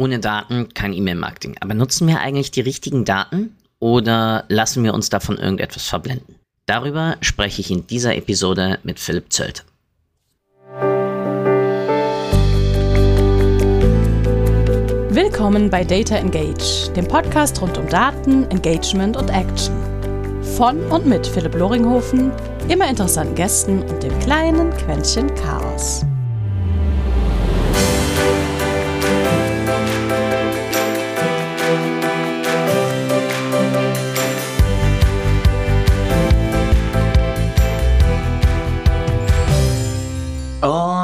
Ohne Daten kein E-Mail-Marketing. Aber nutzen wir eigentlich die richtigen Daten oder lassen wir uns davon irgendetwas verblenden? Darüber spreche ich in dieser Episode mit Philipp Zölt. Willkommen bei Data Engage, dem Podcast rund um Daten, Engagement und Action. Von und mit Philipp Loringhofen, immer interessanten Gästen und dem kleinen Quäntchen Chaos.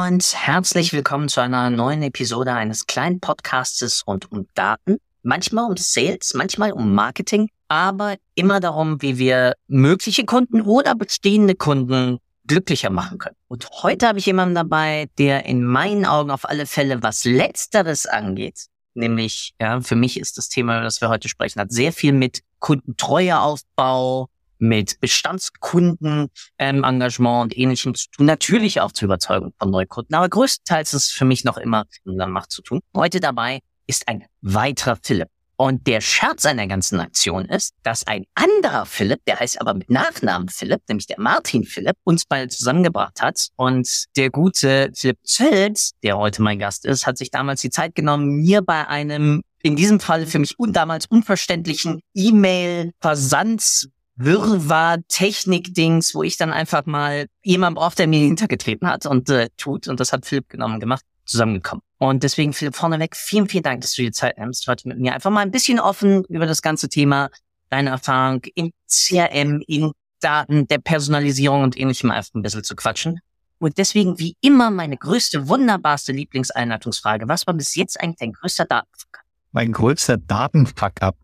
Und herzlich willkommen zu einer neuen Episode eines kleinen Podcastes rund um Daten. Manchmal um Sales, manchmal um Marketing, aber immer darum, wie wir mögliche Kunden oder bestehende Kunden glücklicher machen können. Und heute habe ich jemanden dabei, der in meinen Augen auf alle Fälle, was Letzteres angeht, nämlich, ja, für mich ist das Thema, über das wir heute sprechen, hat sehr viel mit Kundentreueaufbau, mit Bestandskunden ähm, Engagement und ähnlichem zu tun. Natürlich auch zur Überzeugung von Neukunden, aber größtenteils ist es für mich noch immer mit Macht zu tun. Heute dabei ist ein weiterer Philipp. Und der Scherz an der ganzen Aktion ist, dass ein anderer Philipp, der heißt aber mit Nachnamen Philipp, nämlich der Martin Philipp, uns beide zusammengebracht hat. Und der gute Philipp Zölz, der heute mein Gast ist, hat sich damals die Zeit genommen, mir bei einem in diesem Fall für mich un damals unverständlichen E-Mail-Versand Wirrwarr Technik-Dings, wo ich dann einfach mal jemand braucht, der mir hintergetreten hat und äh, tut. Und das hat Philipp genommen gemacht, zusammengekommen. Und deswegen, Philipp, vorneweg, vielen, vielen Dank, dass du dir Zeit nimmst, heute mit mir einfach mal ein bisschen offen über das ganze Thema, deine Erfahrung im CRM, in Daten, der Personalisierung und ähnlichem einfach ein bisschen zu quatschen. Und deswegen, wie immer, meine größte, wunderbarste Lieblingseinleitungsfrage. Was war bis jetzt eigentlich dein größter Datenfuck? Mein größter Datenfuck-up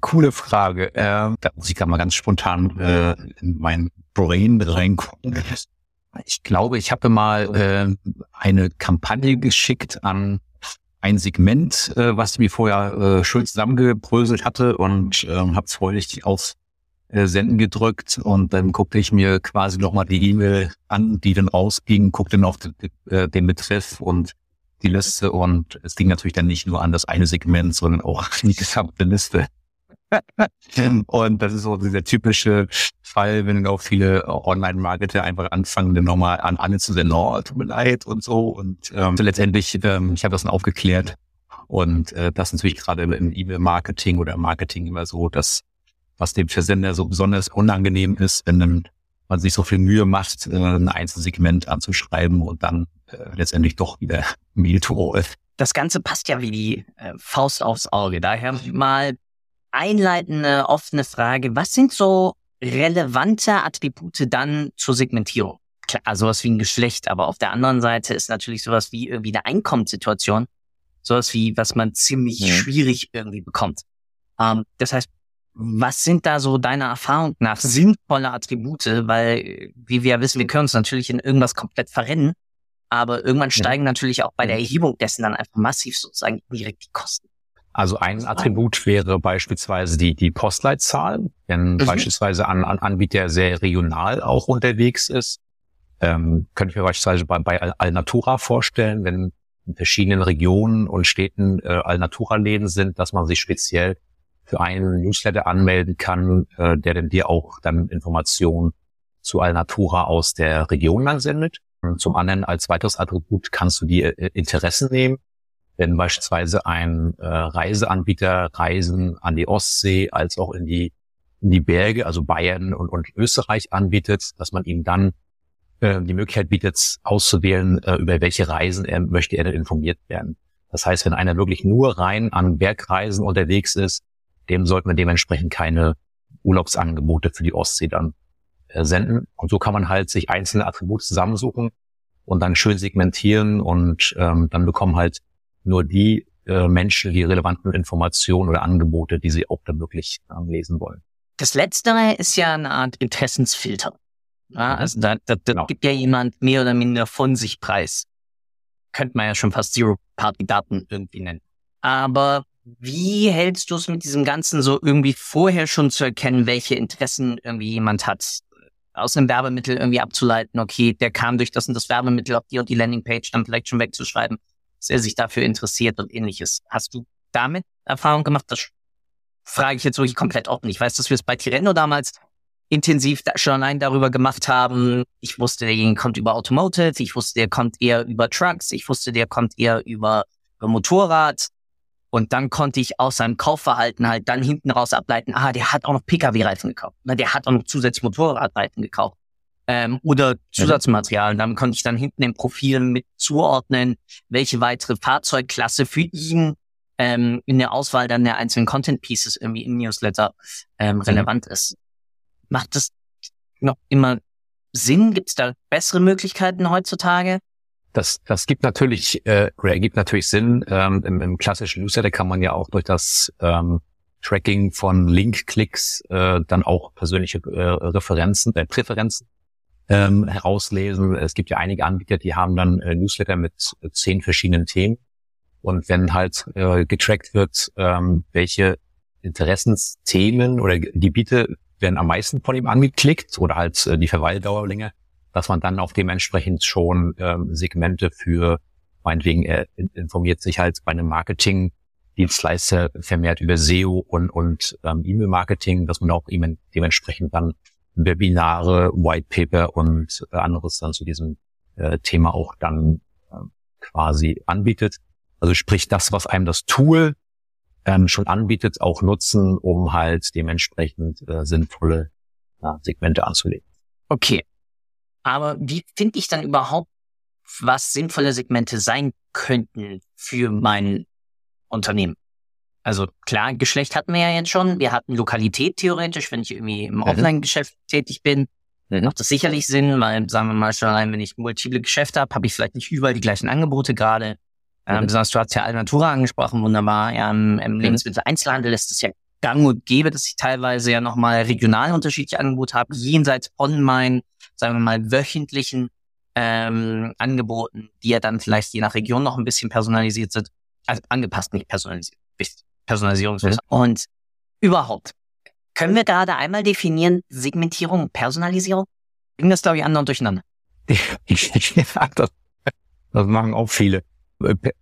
coole Frage. Äh, da muss ich gerade mal ganz spontan äh, in mein Brain reingucken. Ich glaube, ich habe mal äh, eine Kampagne geschickt an ein Segment, äh, was mir vorher äh, schön zusammengebröselt hatte und äh, habe freudig auf äh, Senden gedrückt und dann guckte ich mir quasi nochmal die E-Mail an, die dann rausging, guckte noch den, äh, den Betreff und die Liste und es ging natürlich dann nicht nur an das eine Segment, sondern auch die gesamte Liste. und das ist so dieser typische Fall, wenn auch viele Online-Marketer einfach anfangen, dann nochmal an alle zu senden, oh, tut mir leid und so. Und ähm, so letztendlich, ähm, ich habe das dann aufgeklärt. Und äh, das ist natürlich gerade im E-Mail-Marketing oder Marketing immer so, dass was dem Versender so besonders unangenehm ist, wenn dann man sich so viel Mühe macht, äh, ein Einzelsegment anzuschreiben und dann äh, letztendlich doch wieder Mehl to all. Das Ganze passt ja wie die äh, Faust aufs Auge. Daher mal einleitende, offene Frage. Was sind so relevante Attribute dann zur Segmentierung? Klar, sowas wie ein Geschlecht, aber auf der anderen Seite ist natürlich sowas wie irgendwie eine Einkommenssituation, sowas wie, was man ziemlich ja. schwierig irgendwie bekommt. Ähm, das heißt, was sind da so deiner Erfahrung nach sinnvolle Attribute? Weil, wie wir ja wissen, wir können uns natürlich in irgendwas komplett verrennen, aber irgendwann steigen ja. natürlich auch bei der Erhebung dessen dann einfach massiv sozusagen direkt die Kosten. Also ein Attribut wäre beispielsweise die, die Postleitzahl, wenn mhm. beispielsweise ein, ein Anbieter sehr regional auch unterwegs ist. Ähm, könnte ich mir beispielsweise bei, bei Alnatura vorstellen, wenn in verschiedenen Regionen und Städten äh, Alnatura-Läden sind, dass man sich speziell für einen Newsletter anmelden kann, äh, der denn dir auch dann Informationen zu Alnatura aus der Region dann sendet. Zum anderen als weiteres Attribut kannst du die äh, Interessen nehmen. Wenn beispielsweise ein äh, Reiseanbieter Reisen an die Ostsee als auch in die, in die Berge, also Bayern und, und Österreich anbietet, dass man ihm dann äh, die Möglichkeit bietet, auszuwählen, äh, über welche Reisen er möchte er denn informiert werden. Das heißt, wenn einer wirklich nur rein an Bergreisen unterwegs ist, dem sollten wir dementsprechend keine Urlaubsangebote für die Ostsee dann senden. Und so kann man halt sich einzelne Attribute zusammensuchen und dann schön segmentieren und ähm, dann bekommen halt nur die äh, Menschen die relevanten Informationen oder Angebote, die sie auch dann wirklich ähm, lesen wollen. Das Letztere ist ja eine Art Interessensfilter. Ja, mhm. also da, da, da genau. gibt ja jemand mehr oder minder von sich preis. Könnte man ja schon fast Zero-Party-Daten irgendwie nennen. Aber wie hältst du es mit diesem Ganzen so irgendwie vorher schon zu erkennen, welche Interessen irgendwie jemand hat? Aus einem Werbemittel irgendwie abzuleiten, okay, der kam durch das und das Werbemittel auf die und die Landingpage, dann vielleicht schon wegzuschreiben. dass er sich dafür interessiert und ähnliches. Hast du damit Erfahrung gemacht? Das frage ich jetzt wirklich komplett offen. Ich weiß, dass wir es bei Tirendo damals intensiv schon allein darüber gemacht haben. Ich wusste, derjenige kommt über Automotive, ich wusste, der kommt eher über Trucks, ich wusste, der kommt eher über, über Motorrad. Und dann konnte ich aus seinem Kaufverhalten halt dann hinten raus ableiten, ah, der hat auch noch Pkw-Reifen gekauft. Na, der hat auch noch zusätzlich Motorradreifen gekauft. Ähm, oder Zusatzmaterial. Und dann konnte ich dann hinten im Profil mit zuordnen, welche weitere Fahrzeugklasse für ihn ähm, in der Auswahl dann der einzelnen Content Pieces irgendwie im Newsletter ähm, mhm. relevant mhm. ist. Macht das noch immer Sinn? Gibt es da bessere Möglichkeiten heutzutage? Das, das gibt natürlich, äh, ergibt natürlich Sinn. Ähm, im, Im klassischen Newsletter kann man ja auch durch das ähm, Tracking von Link-Klicks äh, dann auch persönliche äh, Referenzen, äh, Präferenzen ähm, herauslesen. Es gibt ja einige Anbieter, die haben dann äh, Newsletter mit äh, zehn verschiedenen Themen. Und wenn halt äh, getrackt wird, ähm, welche Interessensthemen oder Gebiete werden am meisten von ihm angeklickt oder halt äh, die Verweildauer länger, dass man dann auch dementsprechend schon ähm, Segmente für, meinetwegen, er informiert sich halt bei einem Marketing-Dienstleister vermehrt über SEO und, und ähm, E-Mail-Marketing, dass man auch dementsprechend dann Webinare, White Paper und äh, anderes dann zu diesem äh, Thema auch dann äh, quasi anbietet. Also sprich das, was einem das Tool ähm, schon anbietet, auch nutzen, um halt dementsprechend äh, sinnvolle ja, Segmente anzulegen. Okay. Aber wie finde ich dann überhaupt, was sinnvolle Segmente sein könnten für mein Unternehmen? Also klar, Geschlecht hatten wir ja jetzt schon. Wir hatten Lokalität theoretisch, wenn ich irgendwie im mhm. Offline-Geschäft tätig bin. Mhm. Macht das sicherlich Sinn, weil sagen wir mal schon allein, wenn ich multiple Geschäfte habe, habe ich vielleicht nicht überall die gleichen Angebote gerade. Ähm, mhm. besonders du hast ja Alnatura angesprochen, wunderbar. Ja, im, im. Lebensmitteleinzelhandel ist es ja gang und gäbe, dass ich teilweise ja nochmal regional unterschiedliche Angebote habe, jenseits von meinen, sagen wir mal, wöchentlichen ähm, Angeboten, die ja dann vielleicht je nach Region noch ein bisschen personalisiert sind. Also angepasst, nicht personalisiert. Personalisierungswissen. Mhm. Und überhaupt, können wir gerade einmal definieren, Segmentierung und Personalisierung? Bringen das, glaube ich, anderen durcheinander. das, das machen auch viele.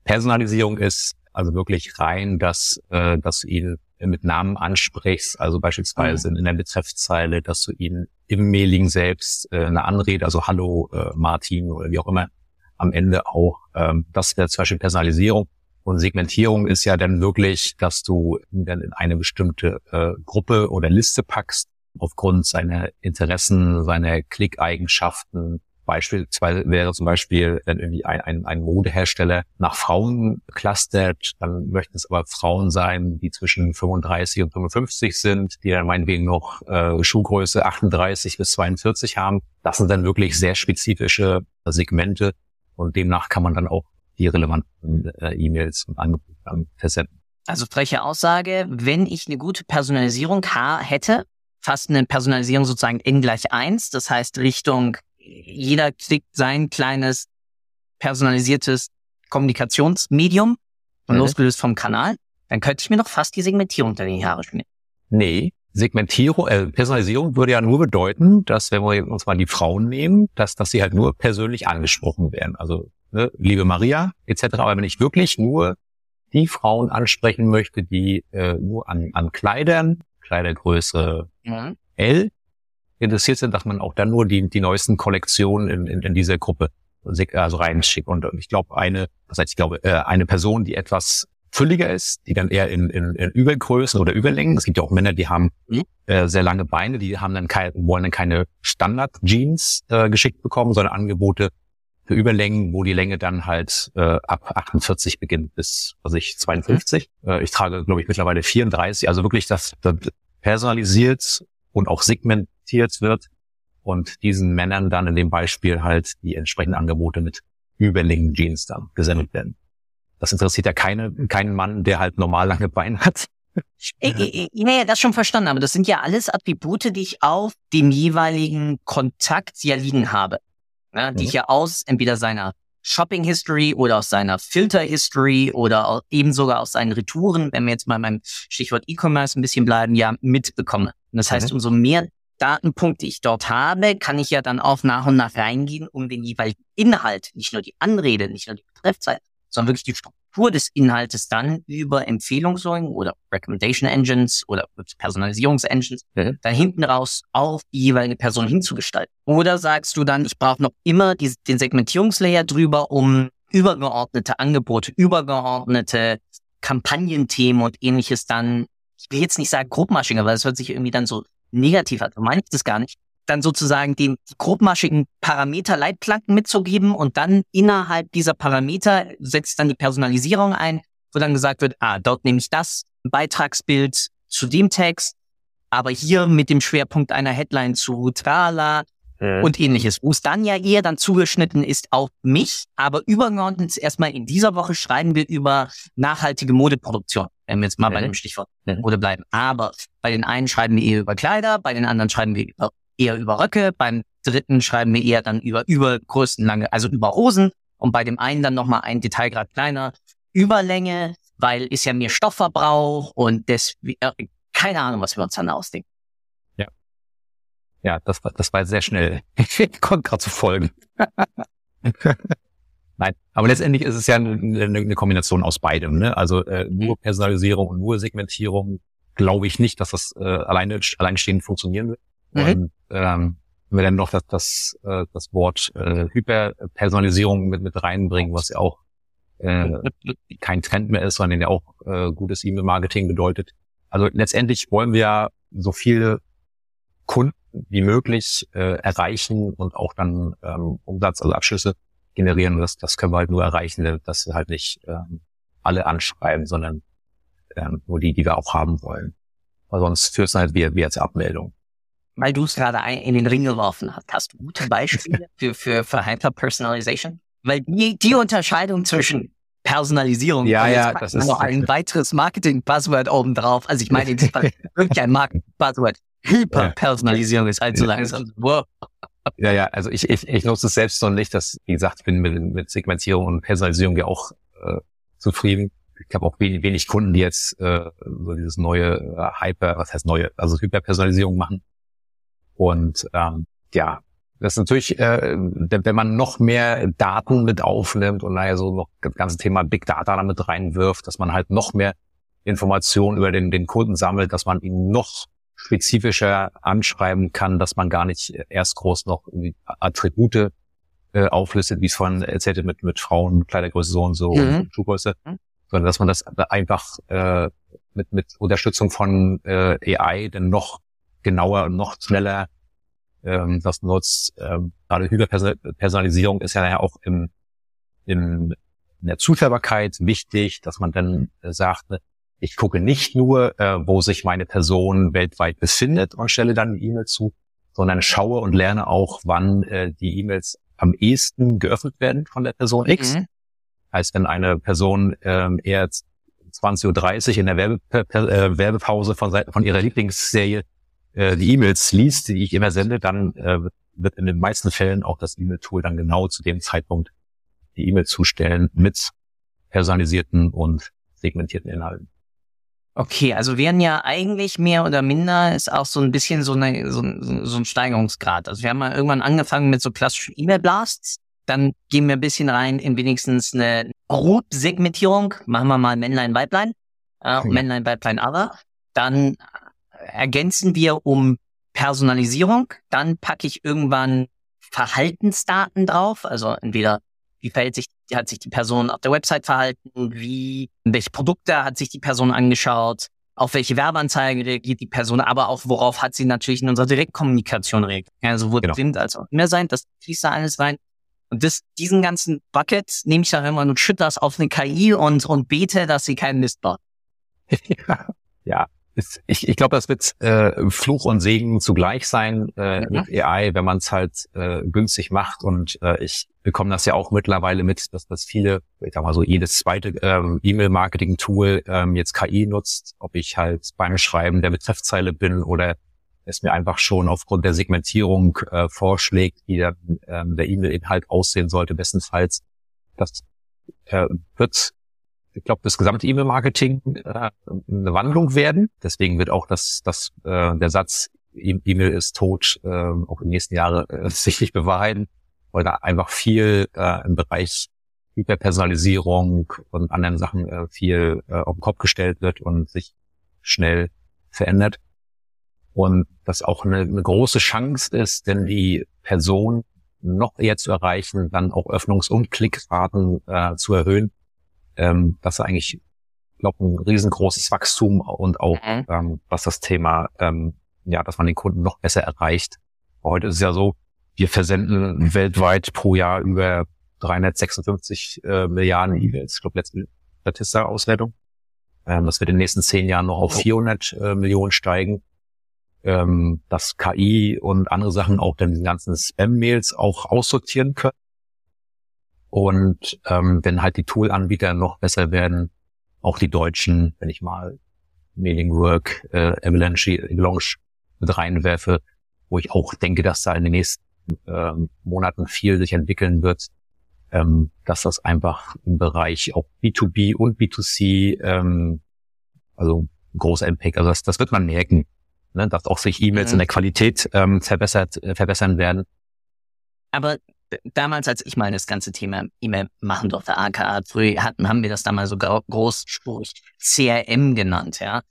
Personalisierung ist also wirklich rein, dass, äh, dass du ihn mit Namen ansprichst, also beispielsweise mhm. in der Betreffzeile, dass du ihn im Mailing selbst äh, eine Anrede, also Hallo äh, Martin oder wie auch immer, am Ende auch. Ähm, das wäre zum Beispiel Personalisierung. Und Segmentierung ist ja dann wirklich, dass du ihn dann in eine bestimmte äh, Gruppe oder Liste packst, aufgrund seiner Interessen, seiner Klickeigenschaften. Beispielsweise wäre zum Beispiel, wenn irgendwie ein, ein, ein Modehersteller nach Frauen clustert, dann möchten es aber Frauen sein, die zwischen 35 und 55 sind, die dann meinetwegen noch äh, Schuhgröße 38 bis 42 haben. Das sind dann wirklich sehr spezifische Segmente und demnach kann man dann auch die relevanten äh, E-Mails und Angebote versenden. Also freche Aussage, wenn ich eine gute Personalisierung hätte, fast eine Personalisierung sozusagen n gleich eins, das heißt Richtung, jeder klickt sein kleines personalisiertes Kommunikationsmedium und mhm. losgelöst vom Kanal, dann könnte ich mir noch fast die Segmentierung unter die Haare schmieren. Nee, Segmentierung, äh, Personalisierung würde ja nur bedeuten, dass wenn wir uns mal die Frauen nehmen, dass, dass sie halt nur persönlich angesprochen werden. Also ne, liebe Maria etc. Aber wenn ich wirklich nur die Frauen ansprechen möchte, die äh, nur an, an Kleidern, Kleidergröße mhm. L interessiert sind, dass man auch dann nur die, die neuesten Kollektionen in, in, in diese Gruppe also reinschickt. Und ich glaube, eine, was heißt, ich glaube, äh, eine Person, die etwas fülliger ist, die dann eher in, in, in Übergrößen oder Überlängen. Es gibt ja auch Männer, die haben mhm. äh, sehr lange Beine, die haben dann keine, wollen dann keine Standard-Jeans äh, geschickt bekommen, sondern Angebote für Überlängen, wo die Länge dann halt äh, ab 48 beginnt bis, was ich, 52. Mhm. Äh, ich trage, glaube ich, mittlerweile 34. Also wirklich, dass das personalisiert und auch segmentiert wird und diesen Männern dann in dem Beispiel halt die entsprechenden Angebote mit Überlängen Jeans dann gesendet werden. Das interessiert ja keine, keinen Mann, der halt normal lange Beine hat. Ja, das schon verstanden, aber das sind ja alles Attribute, die ich auf dem jeweiligen Kontakt ja liegen habe ne, die mhm. ich ja aus entweder seiner Shopping History oder aus seiner Filter History oder eben sogar aus seinen Retouren, wenn wir jetzt mal beim Stichwort E-Commerce ein bisschen bleiben, ja mitbekomme. Und das heißt, mhm. umso mehr Datenpunkte ich dort habe, kann ich ja dann auch nach und nach reingehen, um den jeweiligen Inhalt, nicht nur die Anrede, nicht nur die Betreffzeit, sondern wirklich die Struktur des Inhaltes dann über Empfehlungssäulen oder Recommendation Engines oder Personalisierungsengines mhm. da hinten raus auf die jeweilige Person hinzugestalten. Oder sagst du dann, ich brauche noch immer die, den Segmentierungslayer drüber, um übergeordnete Angebote, übergeordnete Kampagnenthemen und ähnliches dann, ich will jetzt nicht sagen grobmaschig, aber das hört sich irgendwie dann so negativ an, so meine ich das gar nicht, dann sozusagen die grobmaschigen Parameter Leitplanken mitzugeben und dann innerhalb dieser Parameter setzt dann die Personalisierung ein, wo dann gesagt wird, ah, dort nehme ich das Beitragsbild zu dem Text, aber hier mit dem Schwerpunkt einer Headline zu Trala mhm. und ähnliches, wo es dann ja eher dann zugeschnitten ist auf mich, aber übergeordnet erstmal in dieser Woche schreiben wir über nachhaltige Modeproduktion, wenn wir jetzt mal mhm. bei dem Stichwort. Mode bleiben. Aber bei den einen schreiben wir eher über Kleider, bei den anderen schreiben wir eher über Röcke, beim dritten schreiben wir eher dann über Übergrößenlange, also über Hosen und bei dem einen dann nochmal ein Detailgrad kleiner, Überlänge, weil ist ja mehr Stoffverbrauch und das, äh, keine Ahnung, was wir uns dann ausdenken. Ja. Ja, das war, das war sehr schnell. Ich konnte gerade zu folgen. Nein, aber letztendlich ist es ja eine, eine Kombination aus beidem. Ne? Also äh, nur Personalisierung und nur Segmentierung glaube ich nicht, dass das äh, alleine alleinstehend funktionieren wird. Mhm. Und ähm, wenn wir dann noch das, das, äh, das Wort äh, Hyperpersonalisierung mit, mit reinbringen, was ja auch äh, kein Trend mehr ist, sondern ja auch äh, gutes E-Mail-Marketing bedeutet. Also letztendlich wollen wir so viele Kunden wie möglich äh, erreichen und auch dann ähm, Umsatz, also Abschlüsse generieren. Und das, das können wir halt nur erreichen, dass wir halt nicht ähm, alle anschreiben, sondern ähm, nur die, die wir auch haben wollen. Weil sonst führt es halt wie, wie als Abmeldung weil du es gerade in den Ring geworfen hast, hast du gute Beispiele für, für, für Hyper-Personalization? Weil die, die Unterscheidung zwischen Personalisierung ja, ja, das ist noch ein weiteres Marketing-Buzzword obendrauf. Also ich meine, das ist wirklich ein Marketing-Buzzword. Hyper-Personalisierung ist allzu ja. langsam. Wow. Ja, ja, also ich, ich, ich nutze es selbst noch nicht. Dass, wie gesagt, ich bin mit, mit Segmentierung und Personalisierung ja auch äh, zufrieden. Ich habe auch wenig, wenig Kunden, die jetzt äh, so dieses neue äh, Hyper, was heißt neue, also Hyperpersonalisierung machen. Und ähm, ja, das ist natürlich, äh, wenn man noch mehr Daten mit aufnimmt und naja, so noch das ganze Thema Big Data damit reinwirft, dass man halt noch mehr Informationen über den, den Kunden sammelt, dass man ihn noch spezifischer anschreiben kann, dass man gar nicht erst groß noch Attribute äh, auflistet, wie es vorhin erzählte mit, mit Frauen, Kleidergröße so und so mhm. und Schuhgröße, mhm. sondern dass man das einfach äh, mit, mit Unterstützung von äh, AI dann noch genauer und noch schneller ähm, das nutzt. Ähm, gerade Hyperpersonalisierung ist ja auch im, im, in der Zuschaubarkeit wichtig, dass man dann äh, sagt, ne, ich gucke nicht nur, äh, wo sich meine Person weltweit befindet und stelle dann die E-Mail zu, sondern schaue und lerne auch, wann äh, die E-Mails am ehesten geöffnet werden von der Person X. Mhm. Heißt, wenn eine Person ähm, eher 20.30 Uhr in der Werbe, äh, Werbepause von, von ihrer Lieblingsserie äh, die E-Mails liest, die ich immer sende, dann äh, wird in den meisten Fällen auch das E-Mail-Tool dann genau zu dem Zeitpunkt die E-Mail zustellen mit personalisierten und segmentierten Inhalten. Okay, also wären ja eigentlich mehr oder minder ist auch so ein bisschen so, eine, so, so ein Steigerungsgrad. Also wir haben mal irgendwann angefangen mit so klassischen E-Mail-Blasts. Dann gehen wir ein bisschen rein in wenigstens eine Grob-Segmentierung. Machen wir mal Männlein, Weiblein. Äh, Männlein, Weiblein, aber. Dann ergänzen wir um Personalisierung. Dann packe ich irgendwann Verhaltensdaten drauf. Also entweder wie verhält sich, hat sich die Person auf der Website verhalten, wie, welche Produkte hat sich die Person angeschaut, auf welche Werbeanzeige reagiert die Person, aber auch worauf hat sie natürlich in unserer Direktkommunikation reagiert. Also sowohl genau. Print als auch mehr sein, das fließt da alles rein. Und das, diesen ganzen Bucket nehme ich dann immer und schütte das auf eine KI und, und bete, dass sie keinen Mist baut. ja, ja, ich, ich glaube, das wird äh, Fluch und Segen zugleich sein äh, mit AI, wenn man es halt äh, günstig macht. Und äh, ich bekomme das ja auch mittlerweile mit, dass das viele, ich sag mal so, jedes zweite ähm, E-Mail-Marketing-Tool ähm, jetzt KI nutzt, ob ich halt beim Schreiben der Betreffzeile bin oder es mir einfach schon aufgrund der Segmentierung äh, vorschlägt, wie der, ähm, der E-Mail-Inhalt aussehen sollte, bestenfalls. Das äh, wird ich glaube, das gesamte E-Mail-Marketing äh, eine Wandlung werden. Deswegen wird auch das, das äh, der Satz e-, E-Mail ist tot äh, auch den nächsten Jahren äh, sich nicht bewahrheiten, weil da einfach viel äh, im Bereich Hyperpersonalisierung und anderen Sachen äh, viel äh, auf den Kopf gestellt wird und sich schnell verändert. Und das auch eine, eine große Chance ist, denn die Person noch eher zu erreichen, dann auch Öffnungs- und Klickraten äh, zu erhöhen. Ähm, das ist eigentlich, glaube ein riesengroßes Wachstum und auch mhm. ähm, was das Thema, ähm, ja, dass man den Kunden noch besser erreicht. Heute ist es ja so, wir versenden weltweit pro Jahr über 356 äh, Milliarden E-Mails. Ich glaube, letzte Statista-Auswertung. Ähm, das wird in den nächsten zehn Jahren noch auf 400 äh, Millionen steigen. Ähm, dass KI und andere Sachen auch dann die ganzen Spam-Mails auch aussortieren können. Und ähm, wenn halt die Tool-Anbieter noch besser werden, auch die Deutschen, wenn ich mal Mailing Work, äh, Avalanche, Avalanche mit reinwerfe, wo ich auch denke, dass da in den nächsten ähm, Monaten viel sich entwickeln wird, ähm, dass das einfach im Bereich auch B2B und B2C, ähm, also großer Impact, also das, das wird man merken, ne, dass auch sich E-Mails mhm. in der Qualität ähm, verbessert, äh, verbessern werden. Aber damals, als ich mal das ganze Thema E-Mail machen durfte, aka früh hatten, haben wir das damals sogar großspurig CRM genannt, ja.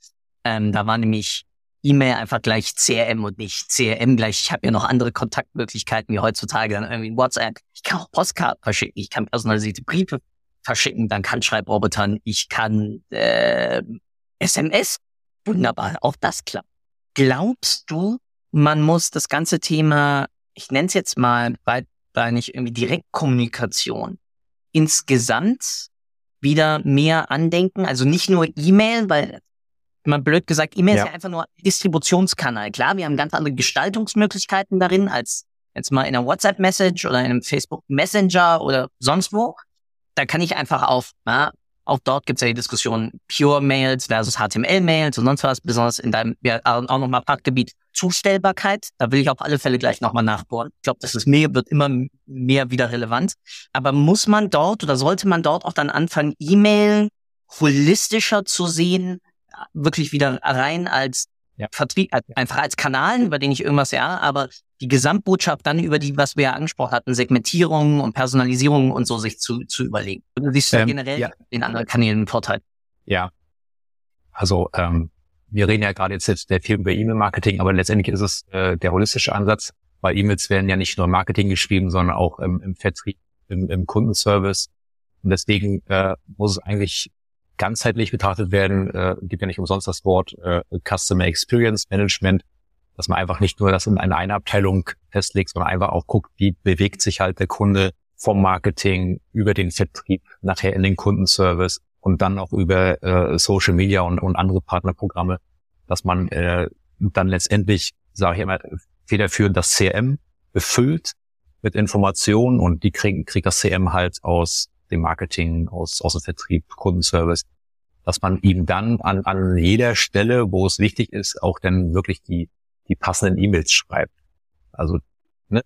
Ähm, da war nämlich E-Mail einfach gleich CRM und nicht CRM gleich. Ich habe ja noch andere Kontaktmöglichkeiten wie heutzutage dann irgendwie WhatsApp. Ich kann auch Postkarten verschicken, ich kann personalisierte Briefe verschicken, dann kann Schreibrobotern, ich kann äh, SMS. Wunderbar, auch das klappt. Glaubst du, man muss das ganze Thema, ich nenne es jetzt mal, weil, weil nicht irgendwie Direktkommunikation insgesamt wieder mehr andenken? Also nicht nur E-Mail, weil mal blöd gesagt, E-Mail ja. ist ja einfach nur Distributionskanal. Klar, wir haben ganz andere Gestaltungsmöglichkeiten darin als jetzt mal in einer WhatsApp-Message oder in einem Facebook Messenger oder sonst wo. Da kann ich einfach auf, ja, auch dort gibt es ja die Diskussion Pure Mails versus HTML-Mails und sonst was, besonders in deinem ja, auch nochmal Fachgebiet Zustellbarkeit. Da will ich auf alle Fälle gleich nochmal nachbohren. Ich glaube, das ist mehr, wird immer mehr wieder relevant. Aber muss man dort oder sollte man dort auch dann anfangen, E-Mail holistischer zu sehen wirklich wieder rein als ja. Vertrieb, einfach als Kanal, über den ich irgendwas, ja, aber die Gesamtbotschaft dann über die, was wir ja angesprochen hatten, Segmentierung und Personalisierung und so sich zu, zu überlegen. Du siehst ähm, generell ja. in anderen Kanälen einen Vorteil. Ja. Also, ähm, wir reden ja gerade jetzt sehr viel über E-Mail-Marketing, aber letztendlich ist es äh, der holistische Ansatz, weil E-Mails werden ja nicht nur im Marketing geschrieben, sondern auch im, im Vertrieb, im, im Kundenservice. Und deswegen äh, muss es eigentlich ganzheitlich betrachtet werden, äh, gibt ja nicht umsonst das Wort äh, Customer Experience Management, dass man einfach nicht nur das in eine Abteilung festlegt, sondern einfach auch guckt, wie bewegt sich halt der Kunde vom Marketing über den Vertrieb nachher in den Kundenservice und dann auch über äh, Social Media und, und andere Partnerprogramme, dass man äh, dann letztendlich, sage ich immer, federführend das CRM befüllt mit Informationen und die kriegen kriegt das CRM halt aus dem Marketing, aus, aus dem Vertrieb, Kundenservice, dass man ihm dann an, an jeder Stelle, wo es wichtig ist, auch dann wirklich die, die passenden E-Mails schreibt. Also ne,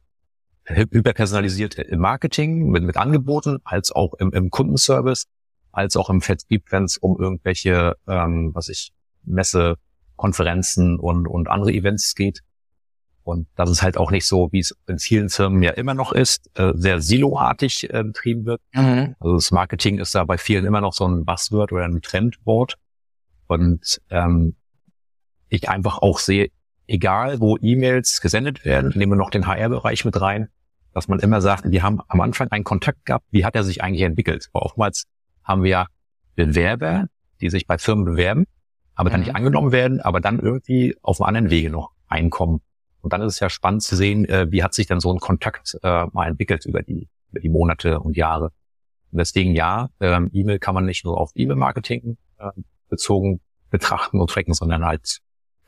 hyperpersonalisiert im Marketing mit, mit Angeboten, als auch im, im Kundenservice, als auch im Vertrieb, wenn es um irgendwelche, ähm, was ich, Messe, Konferenzen und, und andere Events geht. Und das ist halt auch nicht so, wie es in vielen Firmen ja immer noch ist, äh, sehr siloartig äh, betrieben wird. Mhm. Also das Marketing ist da bei vielen immer noch so ein Buzzword oder ein Trendwort. Und ähm, ich einfach auch sehe, egal wo E-Mails gesendet werden, nehmen wir noch den HR-Bereich mit rein, dass man immer sagt, wir haben am Anfang einen Kontakt gehabt, wie hat er sich eigentlich entwickelt? Aber oftmals haben wir Bewerber, die sich bei Firmen bewerben, aber mhm. dann nicht angenommen werden, aber dann irgendwie auf einem anderen Wege noch einkommen. Und dann ist es ja spannend zu sehen, äh, wie hat sich dann so ein Kontakt äh, mal entwickelt über die, über die Monate und Jahre. Und deswegen ja, ähm, E-Mail kann man nicht nur auf E-Mail-Marketing äh, bezogen betrachten und tracken, sondern halt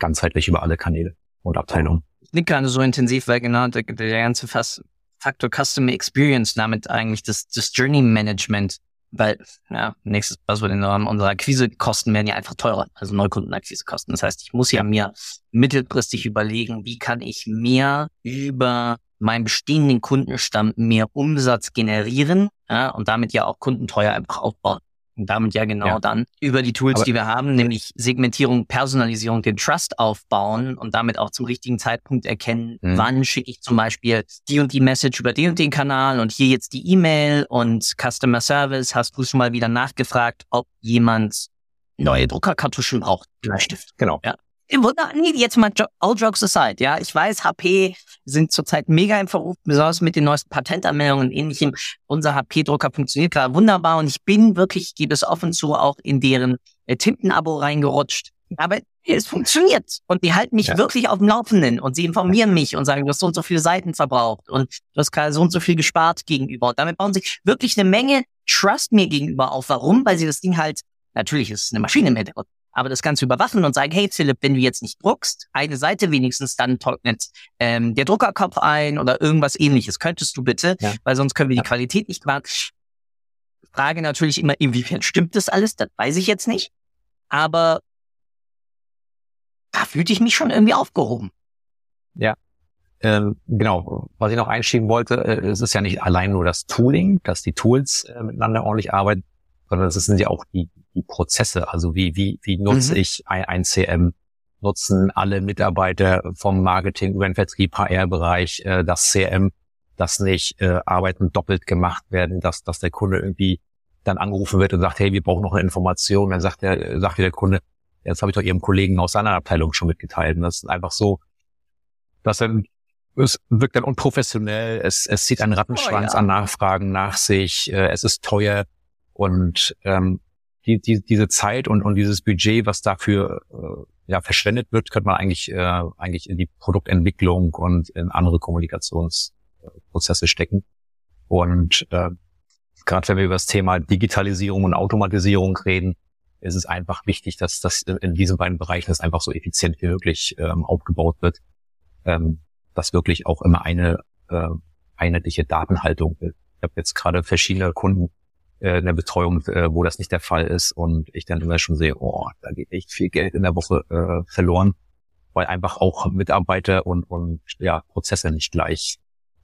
ganzheitlich über alle Kanäle und Abteilungen. Nicht gerade so intensiv, weil genau der, der ganze Faktor Customer Experience damit eigentlich das, das Journey Management weil, ja, nächstes Buzzword in Rahmen, unsere Akquisekosten werden ja einfach teurer, also Neukundenakquisekosten. Das heißt, ich muss ja mir mittelfristig überlegen, wie kann ich mehr über meinen bestehenden Kundenstamm mehr Umsatz generieren ja, und damit ja auch Kundenteuer einfach aufbauen. Und damit ja genau ja. dann über die Tools, Aber die wir haben, nämlich Segmentierung, Personalisierung, den Trust aufbauen und damit auch zum richtigen Zeitpunkt erkennen, mhm. wann schicke ich zum Beispiel die und die Message über den und den Kanal und hier jetzt die E-Mail und Customer Service. Hast du schon mal wieder nachgefragt, ob jemand neue Druckerkartuschen braucht? Bleistift. Genau. Ja. Jetzt mal all jokes aside, ja. Ich weiß, HP sind zurzeit mega im Verruf, besonders mit den neuesten Patentanmeldungen und ähnlichem. Unser HP-Drucker funktioniert gerade wunderbar und ich bin wirklich, gebe es offen zu, auch in deren äh, Tintenabo reingerutscht. Aber es funktioniert und die halten mich ja. wirklich auf dem Laufenden und sie informieren mich und sagen, du hast so und so viele Seiten verbraucht und du hast gerade so und so viel gespart gegenüber. Und damit bauen sie wirklich eine Menge Trust mir gegenüber auf. Warum? Weil sie das Ding halt, natürlich ist es eine Maschine im Hintergrund, aber das Ganze überwachen und sagen, hey Philipp, wenn du jetzt nicht druckst, eine Seite wenigstens, dann trocknet ähm, der Druckerkopf ein oder irgendwas ähnliches. Könntest du bitte, ja. weil sonst können wir die ja. Qualität nicht machen. Frage natürlich immer, inwiefern stimmt das alles? Das weiß ich jetzt nicht. Aber da fühlte ich mich schon irgendwie aufgehoben. Ja, ähm, genau. Was ich noch einschieben wollte, äh, es ist ja nicht allein nur das Tooling, dass die Tools äh, miteinander ordentlich arbeiten, sondern es sind ja auch die die Prozesse, also wie, wie, wie nutze mhm. ich ein, ein CM? Nutzen alle Mitarbeiter vom Marketing über den Vertrieb, HR-Bereich äh, das CM, dass nicht äh, Arbeiten doppelt gemacht werden, dass, dass der Kunde irgendwie dann angerufen wird und sagt, hey, wir brauchen noch eine Information. Dann sagt der, sagt der Kunde, jetzt habe ich doch Ihrem Kollegen aus seiner Abteilung schon mitgeteilt. Und das ist einfach so, dass dann es wirkt dann unprofessionell, es, es zieht einen Rattenschwanz oh, ja. an Nachfragen nach sich, äh, es ist teuer und ähm, die, die, diese Zeit und, und dieses Budget, was dafür äh, ja, verschwendet wird, könnte man eigentlich, äh, eigentlich in die Produktentwicklung und in andere Kommunikationsprozesse stecken. Und äh, gerade wenn wir über das Thema Digitalisierung und Automatisierung reden, ist es einfach wichtig, dass das in diesen beiden Bereichen das einfach so effizient wie möglich ähm, aufgebaut wird, ähm, dass wirklich auch immer eine äh, einheitliche Datenhaltung ist. Ich habe jetzt gerade verschiedene Kunden, äh, in der Betreuung, äh, wo das nicht der Fall ist und ich dann immer schon sehe, oh, da geht echt viel Geld in der Woche äh, verloren, weil einfach auch Mitarbeiter und, und ja, Prozesse nicht gleich,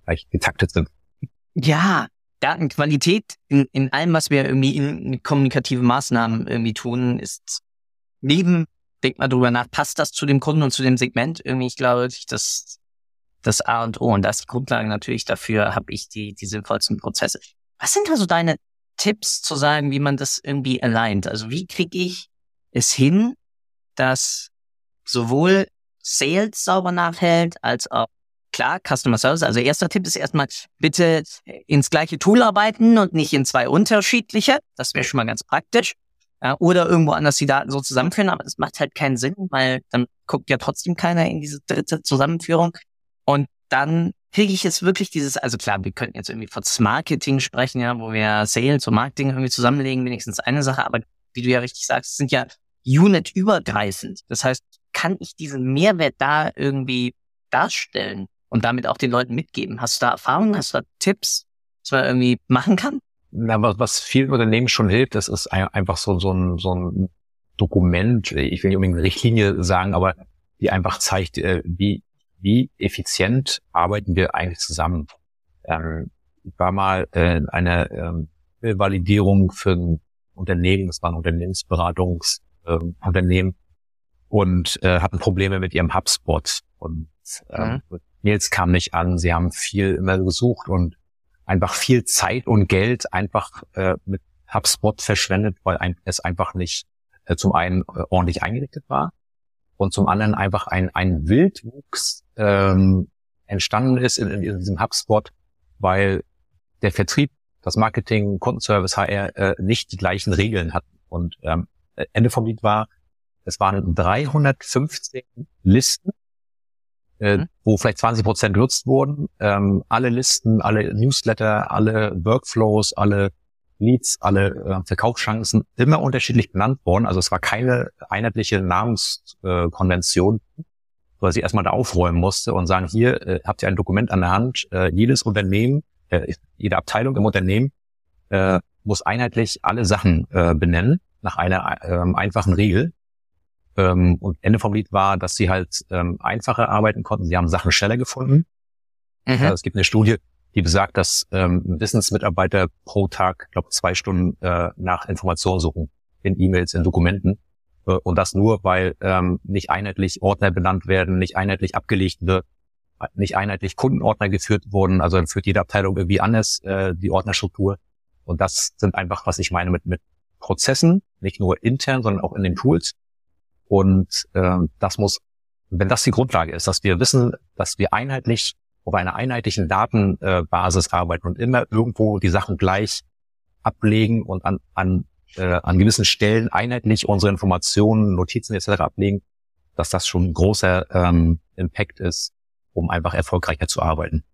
gleich getaktet sind. Ja, Datenqualität in, in allem, was wir irgendwie in kommunikative Maßnahmen irgendwie tun, ist neben, denk mal drüber nach, passt das zu dem Kunden und zu dem Segment? Irgendwie, ich glaube, das, das A und O und das ist die Grundlage natürlich dafür, habe ich die, die sinnvollsten Prozesse. Was sind also deine Tipps zu sagen, wie man das irgendwie aligned? Also wie kriege ich es hin, dass sowohl Sales sauber nachhält, als auch klar Customer Service. Also erster Tipp ist erstmal bitte ins gleiche Tool arbeiten und nicht in zwei unterschiedliche. Das wäre schon mal ganz praktisch. Ja, oder irgendwo anders die Daten so zusammenführen, aber das macht halt keinen Sinn, weil dann guckt ja trotzdem keiner in diese dritte Zusammenführung. Und dann kriege ich jetzt wirklich dieses, also klar, wir könnten jetzt irgendwie von Marketing sprechen, ja, wo wir Sales und Marketing irgendwie zusammenlegen, wenigstens eine Sache, aber wie du ja richtig sagst, sind ja unit-übergreifend. Das heißt, kann ich diesen Mehrwert da irgendwie darstellen und damit auch den Leuten mitgeben? Hast du da Erfahrungen, hast du da Tipps, was man irgendwie machen kann? Na, was, vielen Unternehmen schon hilft, das ist einfach so, so, ein, so ein Dokument, ich will nicht unbedingt eine Richtlinie sagen, aber die einfach zeigt, äh, wie wie effizient arbeiten wir eigentlich zusammen. Ähm, ich war mal äh, in einer ähm, Validierung für ein Unternehmen, das war ein Unternehmensberatungsunternehmen ähm, und äh, hatten Probleme mit ihrem HubSpot und ähm, mhm. Mails kam nicht an, sie haben viel immer gesucht und einfach viel Zeit und Geld einfach äh, mit HubSpot verschwendet, weil ein, es einfach nicht äh, zum einen äh, ordentlich eingerichtet war und zum anderen einfach ein, ein Wildwuchs ähm, entstanden ist in, in diesem HubSpot, weil der Vertrieb, das Marketing, Kundenservice, HR äh, nicht die gleichen Regeln hatten. Und ähm, Ende vom Lied war, es waren 315 Listen, äh, mhm. wo vielleicht 20 Prozent genutzt wurden. Ähm, alle Listen, alle Newsletter, alle Workflows, alle Leads, alle äh, Verkaufschancen immer unterschiedlich benannt worden. Also es war keine einheitliche Namenskonvention, äh, weil sie erstmal da aufräumen musste und sagen, hier äh, habt ihr ein Dokument an der Hand, äh, jedes Unternehmen, äh, jede Abteilung im Unternehmen äh, muss einheitlich alle Sachen äh, benennen nach einer äh, einfachen Regel. Ähm, und Ende vom Lied war, dass sie halt ähm, einfacher arbeiten konnten. Sie haben Sachen schneller gefunden. Mhm. Also es gibt eine Studie, die besagt, dass ähm, Wissensmitarbeiter pro Tag, glaube zwei Stunden äh, nach Informationen suchen in E-Mails, in Dokumenten. Äh, und das nur, weil ähm, nicht einheitlich Ordner benannt werden, nicht einheitlich abgelegt wird, nicht einheitlich Kundenordner geführt wurden. Also dann führt jede Abteilung irgendwie anders äh, die Ordnerstruktur. Und das sind einfach, was ich meine mit, mit Prozessen, nicht nur intern, sondern auch in den Tools. Und äh, das muss, wenn das die Grundlage ist, dass wir wissen, dass wir einheitlich auf einer einheitlichen Datenbasis arbeiten und immer irgendwo die Sachen gleich ablegen und an, an, äh, an gewissen Stellen einheitlich unsere Informationen, Notizen etc. ablegen, dass das schon ein großer ähm, Impact ist, um einfach erfolgreicher zu arbeiten.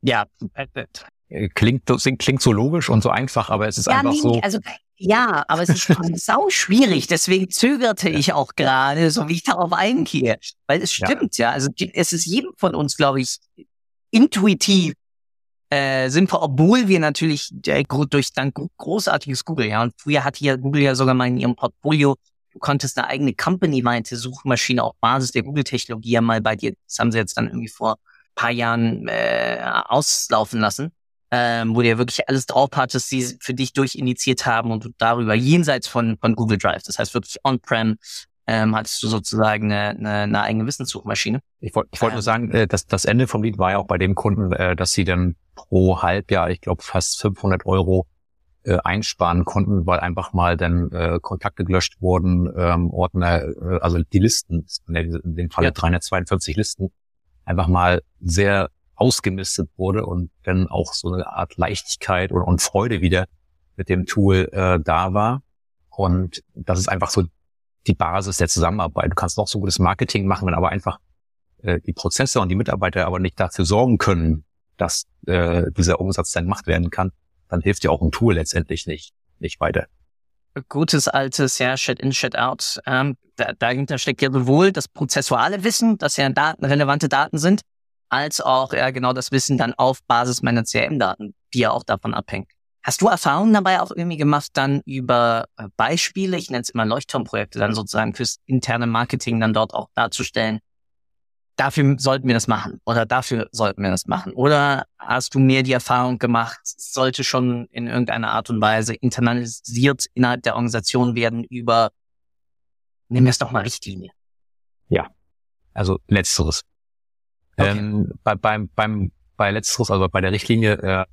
Ja, äh, klingt, klingt so logisch und so einfach, aber es ist ja, einfach nee, so. Also, ja, aber es ist sau schwierig. Deswegen zögerte ich auch gerade, so wie ich darauf eingehe. Weil es stimmt, ja. ja. Also es ist jedem von uns, glaube ich, intuitiv äh, sinnvoll, obwohl wir natürlich äh, durch dank großartiges Google, ja. Und früher hat hier Google ja sogar mal in ihrem Portfolio, du konntest eine eigene Company-weite Suchmaschine auf Basis der Google-Technologie ja mal bei dir, das haben sie jetzt dann irgendwie vor paar Jahren äh, auslaufen lassen ähm, wo du ja wirklich alles drauf hattest, die für dich durchinitiiert haben und du darüber jenseits von, von Google Drive, das heißt wirklich on-prem, ähm, hattest du sozusagen eine, eine, eine eigene Wissenssuchmaschine. Ich wollte ich wollte ähm, nur sagen, äh, dass das Ende vom Lied war ja auch bei dem Kunden, äh, dass sie dann pro Halbjahr, ich glaube fast 500 Euro äh, einsparen konnten, weil einfach mal dann äh, Kontakte gelöscht wurden, ähm, Ordner, äh, also die Listen, in dem Fall ja. 342 Listen, einfach mal sehr ausgemistet wurde und dann auch so eine Art Leichtigkeit und, und Freude wieder mit dem Tool äh, da war. Und das ist einfach so die Basis der Zusammenarbeit. Du kannst noch so gutes Marketing machen, wenn aber einfach äh, die Prozesse und die Mitarbeiter aber nicht dafür sorgen können, dass äh, dieser Umsatz dann gemacht werden kann, dann hilft dir auch ein Tool letztendlich nicht, nicht weiter. Gutes altes, ja, Shit in, Shit out. Ähm, da, dahinter steckt ja sowohl das prozessuale Wissen, dass ja Daten, relevante Daten sind, als auch ja, genau das Wissen dann auf Basis meiner CRM-Daten, die ja auch davon abhängt. Hast du Erfahrungen dabei auch irgendwie gemacht, dann über äh, Beispiele, ich nenne es immer Leuchtturmprojekte, dann sozusagen fürs interne Marketing dann dort auch darzustellen? Dafür sollten wir das machen oder dafür sollten wir das machen. Oder hast du mehr die Erfahrung gemacht, sollte schon in irgendeiner Art und Weise internalisiert innerhalb der Organisation werden über, wir es doch mal Richtlinie. Ja, also letzteres. Okay. Ähm, bei, beim, beim, bei letzteres, also bei der Richtlinie, äh,